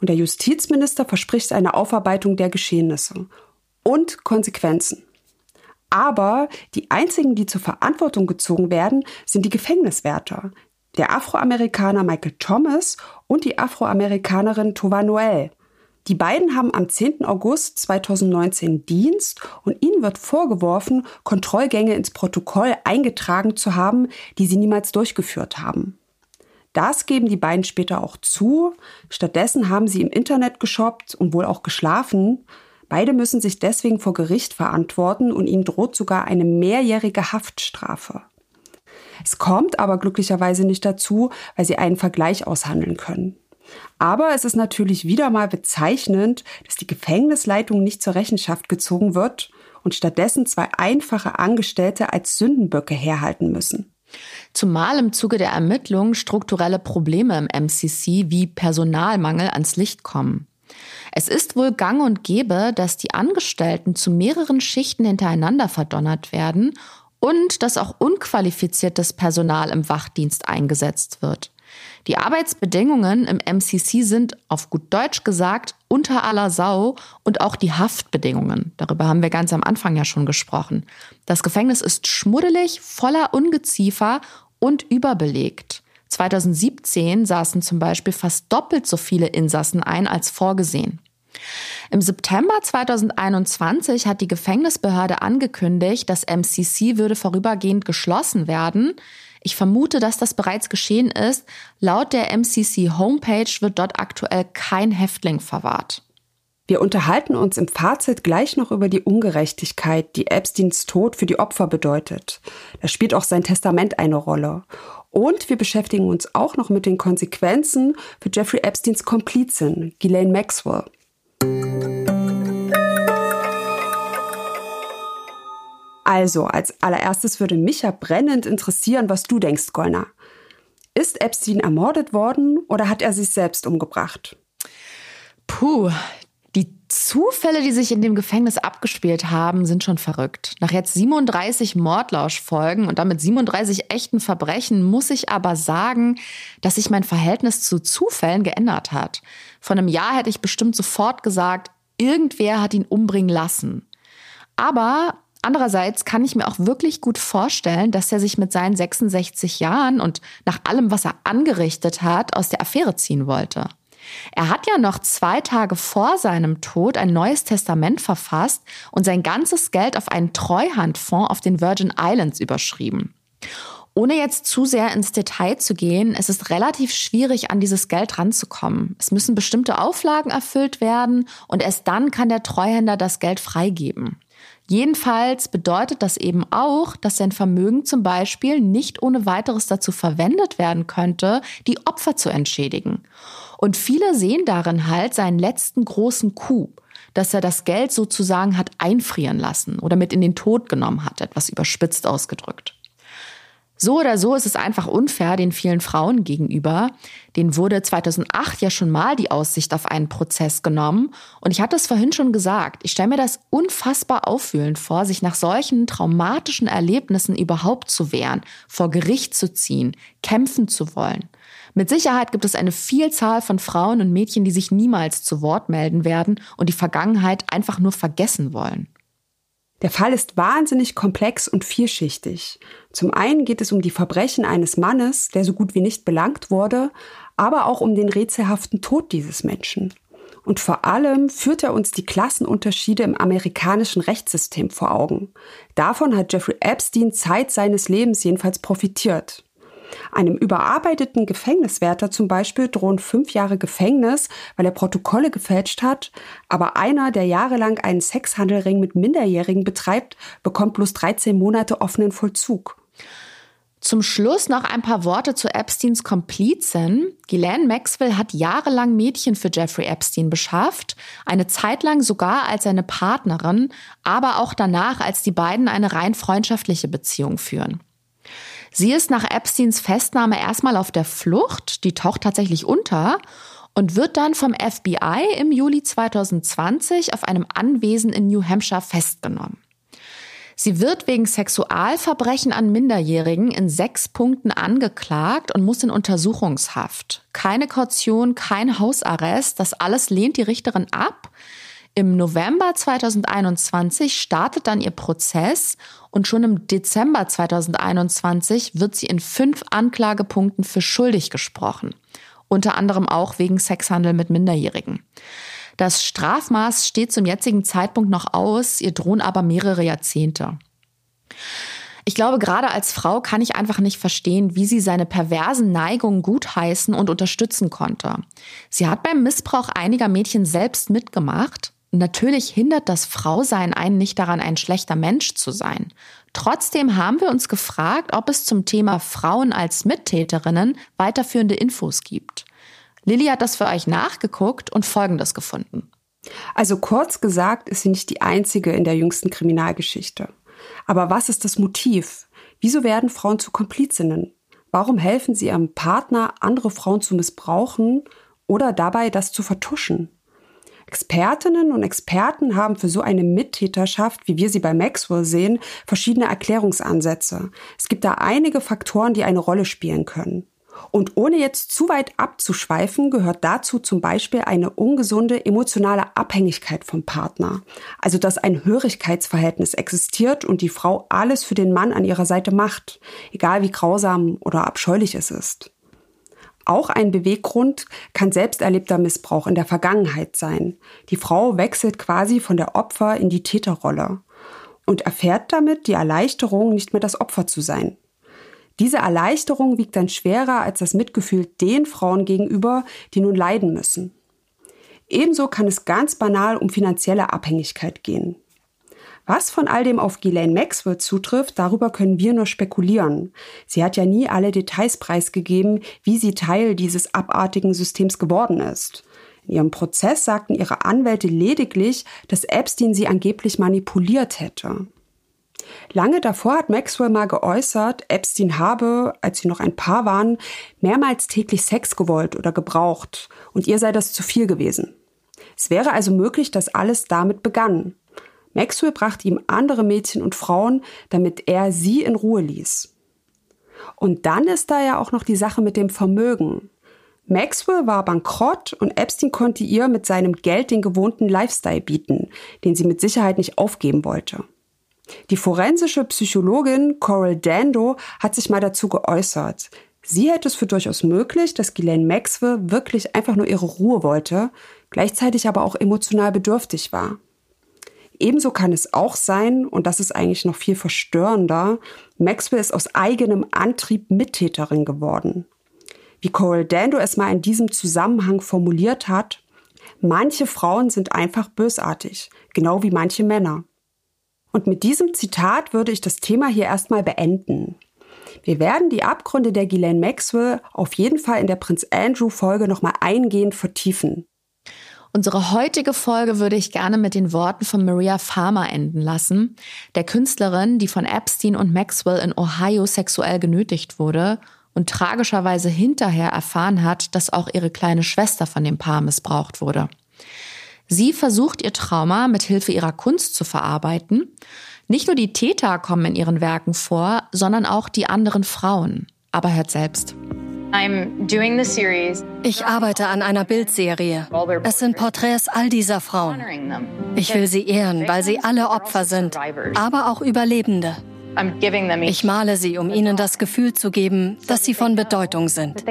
Und der Justizminister verspricht eine Aufarbeitung der Geschehnisse und Konsequenzen. Aber die einzigen, die zur Verantwortung gezogen werden, sind die Gefängniswärter, der Afroamerikaner Michael Thomas und die Afroamerikanerin Tova Noel. Die beiden haben am 10. August 2019 Dienst und ihnen wird vorgeworfen, Kontrollgänge ins Protokoll eingetragen zu haben, die sie niemals durchgeführt haben. Das geben die beiden später auch zu. Stattdessen haben sie im Internet geshoppt und wohl auch geschlafen. Beide müssen sich deswegen vor Gericht verantworten und ihnen droht sogar eine mehrjährige Haftstrafe. Es kommt aber glücklicherweise nicht dazu, weil sie einen Vergleich aushandeln können. Aber es ist natürlich wieder mal bezeichnend, dass die Gefängnisleitung nicht zur Rechenschaft gezogen wird und stattdessen zwei einfache Angestellte als Sündenböcke herhalten müssen. Zumal im Zuge der Ermittlungen strukturelle Probleme im MCC wie Personalmangel ans Licht kommen. Es ist wohl gang und gäbe, dass die Angestellten zu mehreren Schichten hintereinander verdonnert werden und dass auch unqualifiziertes Personal im Wachdienst eingesetzt wird. Die Arbeitsbedingungen im MCC sind, auf gut Deutsch gesagt, unter aller Sau und auch die Haftbedingungen. Darüber haben wir ganz am Anfang ja schon gesprochen. Das Gefängnis ist schmuddelig, voller Ungeziefer und überbelegt. 2017 saßen zum Beispiel fast doppelt so viele Insassen ein als vorgesehen. Im September 2021 hat die Gefängnisbehörde angekündigt, das MCC würde vorübergehend geschlossen werden. Ich vermute, dass das bereits geschehen ist. Laut der MCC Homepage wird dort aktuell kein Häftling verwahrt. Wir unterhalten uns im Fazit gleich noch über die Ungerechtigkeit, die Epsteins Tod für die Opfer bedeutet. Da spielt auch sein Testament eine Rolle. Und wir beschäftigen uns auch noch mit den Konsequenzen für Jeffrey Epsteins Komplizin, Ghislaine Maxwell. Also, als allererstes würde mich ja brennend interessieren, was du denkst, Golner. Ist Epstein ermordet worden oder hat er sich selbst umgebracht? Puh, Die Zufälle, die sich in dem Gefängnis abgespielt haben, sind schon verrückt. Nach jetzt 37 Mordlauschfolgen und damit 37 echten Verbrechen muss ich aber sagen, dass sich mein Verhältnis zu Zufällen geändert hat. Vor einem Jahr hätte ich bestimmt sofort gesagt, irgendwer hat ihn umbringen lassen. Aber andererseits kann ich mir auch wirklich gut vorstellen, dass er sich mit seinen 66 Jahren und nach allem, was er angerichtet hat, aus der Affäre ziehen wollte. Er hat ja noch zwei Tage vor seinem Tod ein neues Testament verfasst und sein ganzes Geld auf einen Treuhandfonds auf den Virgin Islands überschrieben. Ohne jetzt zu sehr ins Detail zu gehen, es ist relativ schwierig, an dieses Geld ranzukommen. Es müssen bestimmte Auflagen erfüllt werden und erst dann kann der Treuhänder das Geld freigeben. Jedenfalls bedeutet das eben auch, dass sein Vermögen zum Beispiel nicht ohne weiteres dazu verwendet werden könnte, die Opfer zu entschädigen. Und viele sehen darin halt seinen letzten großen Coup, dass er das Geld sozusagen hat einfrieren lassen oder mit in den Tod genommen hat, etwas überspitzt ausgedrückt. So oder so ist es einfach unfair den vielen Frauen gegenüber. Den wurde 2008 ja schon mal die Aussicht auf einen Prozess genommen. Und ich hatte es vorhin schon gesagt, ich stelle mir das unfassbar auffühlend vor, sich nach solchen traumatischen Erlebnissen überhaupt zu wehren, vor Gericht zu ziehen, kämpfen zu wollen. Mit Sicherheit gibt es eine Vielzahl von Frauen und Mädchen, die sich niemals zu Wort melden werden und die Vergangenheit einfach nur vergessen wollen. Der Fall ist wahnsinnig komplex und vielschichtig. Zum einen geht es um die Verbrechen eines Mannes, der so gut wie nicht belangt wurde, aber auch um den rätselhaften Tod dieses Menschen. Und vor allem führt er uns die Klassenunterschiede im amerikanischen Rechtssystem vor Augen. Davon hat Jeffrey Epstein Zeit seines Lebens jedenfalls profitiert. Einem überarbeiteten Gefängniswärter zum Beispiel drohen fünf Jahre Gefängnis, weil er Protokolle gefälscht hat, aber einer, der jahrelang einen Sexhandelring mit Minderjährigen betreibt, bekommt bloß 13 Monate offenen Vollzug. Zum Schluss noch ein paar Worte zu Epsteins Komplizen. Ghislaine Maxwell hat jahrelang Mädchen für Jeffrey Epstein beschafft, eine Zeit lang sogar als seine Partnerin, aber auch danach, als die beiden eine rein freundschaftliche Beziehung führen. Sie ist nach Epsteins Festnahme erstmal auf der Flucht, die taucht tatsächlich unter und wird dann vom FBI im Juli 2020 auf einem Anwesen in New Hampshire festgenommen. Sie wird wegen Sexualverbrechen an Minderjährigen in sechs Punkten angeklagt und muss in Untersuchungshaft. Keine Kaution, kein Hausarrest, das alles lehnt die Richterin ab. Im November 2021 startet dann ihr Prozess und schon im Dezember 2021 wird sie in fünf Anklagepunkten für schuldig gesprochen. Unter anderem auch wegen Sexhandel mit Minderjährigen. Das Strafmaß steht zum jetzigen Zeitpunkt noch aus, ihr drohen aber mehrere Jahrzehnte. Ich glaube, gerade als Frau kann ich einfach nicht verstehen, wie sie seine perversen Neigungen gutheißen und unterstützen konnte. Sie hat beim Missbrauch einiger Mädchen selbst mitgemacht Natürlich hindert das Frausein einen nicht daran, ein schlechter Mensch zu sein. Trotzdem haben wir uns gefragt, ob es zum Thema Frauen als Mittäterinnen weiterführende Infos gibt. Lilly hat das für euch nachgeguckt und Folgendes gefunden. Also kurz gesagt ist sie nicht die einzige in der jüngsten Kriminalgeschichte. Aber was ist das Motiv? Wieso werden Frauen zu Komplizinnen? Warum helfen sie ihrem Partner, andere Frauen zu missbrauchen oder dabei das zu vertuschen? Expertinnen und Experten haben für so eine Mittäterschaft, wie wir sie bei Maxwell sehen, verschiedene Erklärungsansätze. Es gibt da einige Faktoren, die eine Rolle spielen können. Und ohne jetzt zu weit abzuschweifen, gehört dazu zum Beispiel eine ungesunde emotionale Abhängigkeit vom Partner. Also dass ein Hörigkeitsverhältnis existiert und die Frau alles für den Mann an ihrer Seite macht, egal wie grausam oder abscheulich es ist. Auch ein Beweggrund kann selbst erlebter Missbrauch in der Vergangenheit sein. Die Frau wechselt quasi von der Opfer in die Täterrolle und erfährt damit die Erleichterung, nicht mehr das Opfer zu sein. Diese Erleichterung wiegt dann schwerer als das Mitgefühl den Frauen gegenüber, die nun leiden müssen. Ebenso kann es ganz banal um finanzielle Abhängigkeit gehen. Was von all dem auf Ghislaine Maxwell zutrifft, darüber können wir nur spekulieren. Sie hat ja nie alle Details preisgegeben, wie sie Teil dieses abartigen Systems geworden ist. In ihrem Prozess sagten ihre Anwälte lediglich, dass Epstein sie angeblich manipuliert hätte. Lange davor hat Maxwell mal geäußert, Epstein habe, als sie noch ein Paar waren, mehrmals täglich Sex gewollt oder gebraucht und ihr sei das zu viel gewesen. Es wäre also möglich, dass alles damit begann. Maxwell brachte ihm andere Mädchen und Frauen, damit er sie in Ruhe ließ. Und dann ist da ja auch noch die Sache mit dem Vermögen. Maxwell war bankrott und Epstein konnte ihr mit seinem Geld den gewohnten Lifestyle bieten, den sie mit Sicherheit nicht aufgeben wollte. Die forensische Psychologin Coral Dando hat sich mal dazu geäußert. Sie hält es für durchaus möglich, dass Ghislaine Maxwell wirklich einfach nur ihre Ruhe wollte, gleichzeitig aber auch emotional bedürftig war. Ebenso kann es auch sein, und das ist eigentlich noch viel verstörender, Maxwell ist aus eigenem Antrieb Mittäterin geworden. Wie Coral Dando es mal in diesem Zusammenhang formuliert hat, manche Frauen sind einfach bösartig, genau wie manche Männer. Und mit diesem Zitat würde ich das Thema hier erstmal beenden. Wir werden die Abgründe der Ghislaine Maxwell auf jeden Fall in der Prinz Andrew Folge nochmal eingehend vertiefen. Unsere heutige Folge würde ich gerne mit den Worten von Maria Farmer enden lassen, der Künstlerin, die von Epstein und Maxwell in Ohio sexuell genötigt wurde und tragischerweise hinterher erfahren hat, dass auch ihre kleine Schwester von dem Paar missbraucht wurde. Sie versucht ihr Trauma mit Hilfe ihrer Kunst zu verarbeiten. Nicht nur die Täter kommen in ihren Werken vor, sondern auch die anderen Frauen. Aber hört selbst. Ich arbeite an einer Bildserie. Es sind Porträts all dieser Frauen. Ich will sie ehren, weil sie alle Opfer sind, aber auch Überlebende. Ich male sie, um ihnen das Gefühl zu geben, dass sie von Bedeutung sind.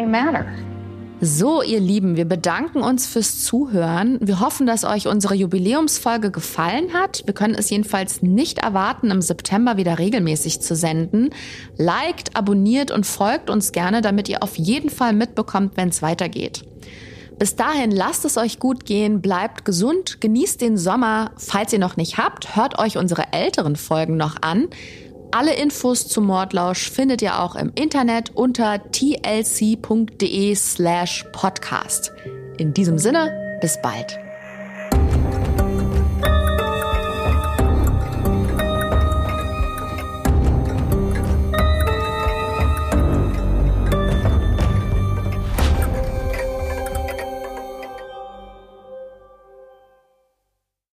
So, ihr Lieben, wir bedanken uns fürs Zuhören. Wir hoffen, dass euch unsere Jubiläumsfolge gefallen hat. Wir können es jedenfalls nicht erwarten, im September wieder regelmäßig zu senden. Liked, abonniert und folgt uns gerne, damit ihr auf jeden Fall mitbekommt, wenn es weitergeht. Bis dahin lasst es euch gut gehen, bleibt gesund, genießt den Sommer. Falls ihr noch nicht habt, hört euch unsere älteren Folgen noch an. Alle Infos zum Mordlausch findet ihr auch im Internet unter tlc.de slash podcast. In diesem Sinne, bis bald.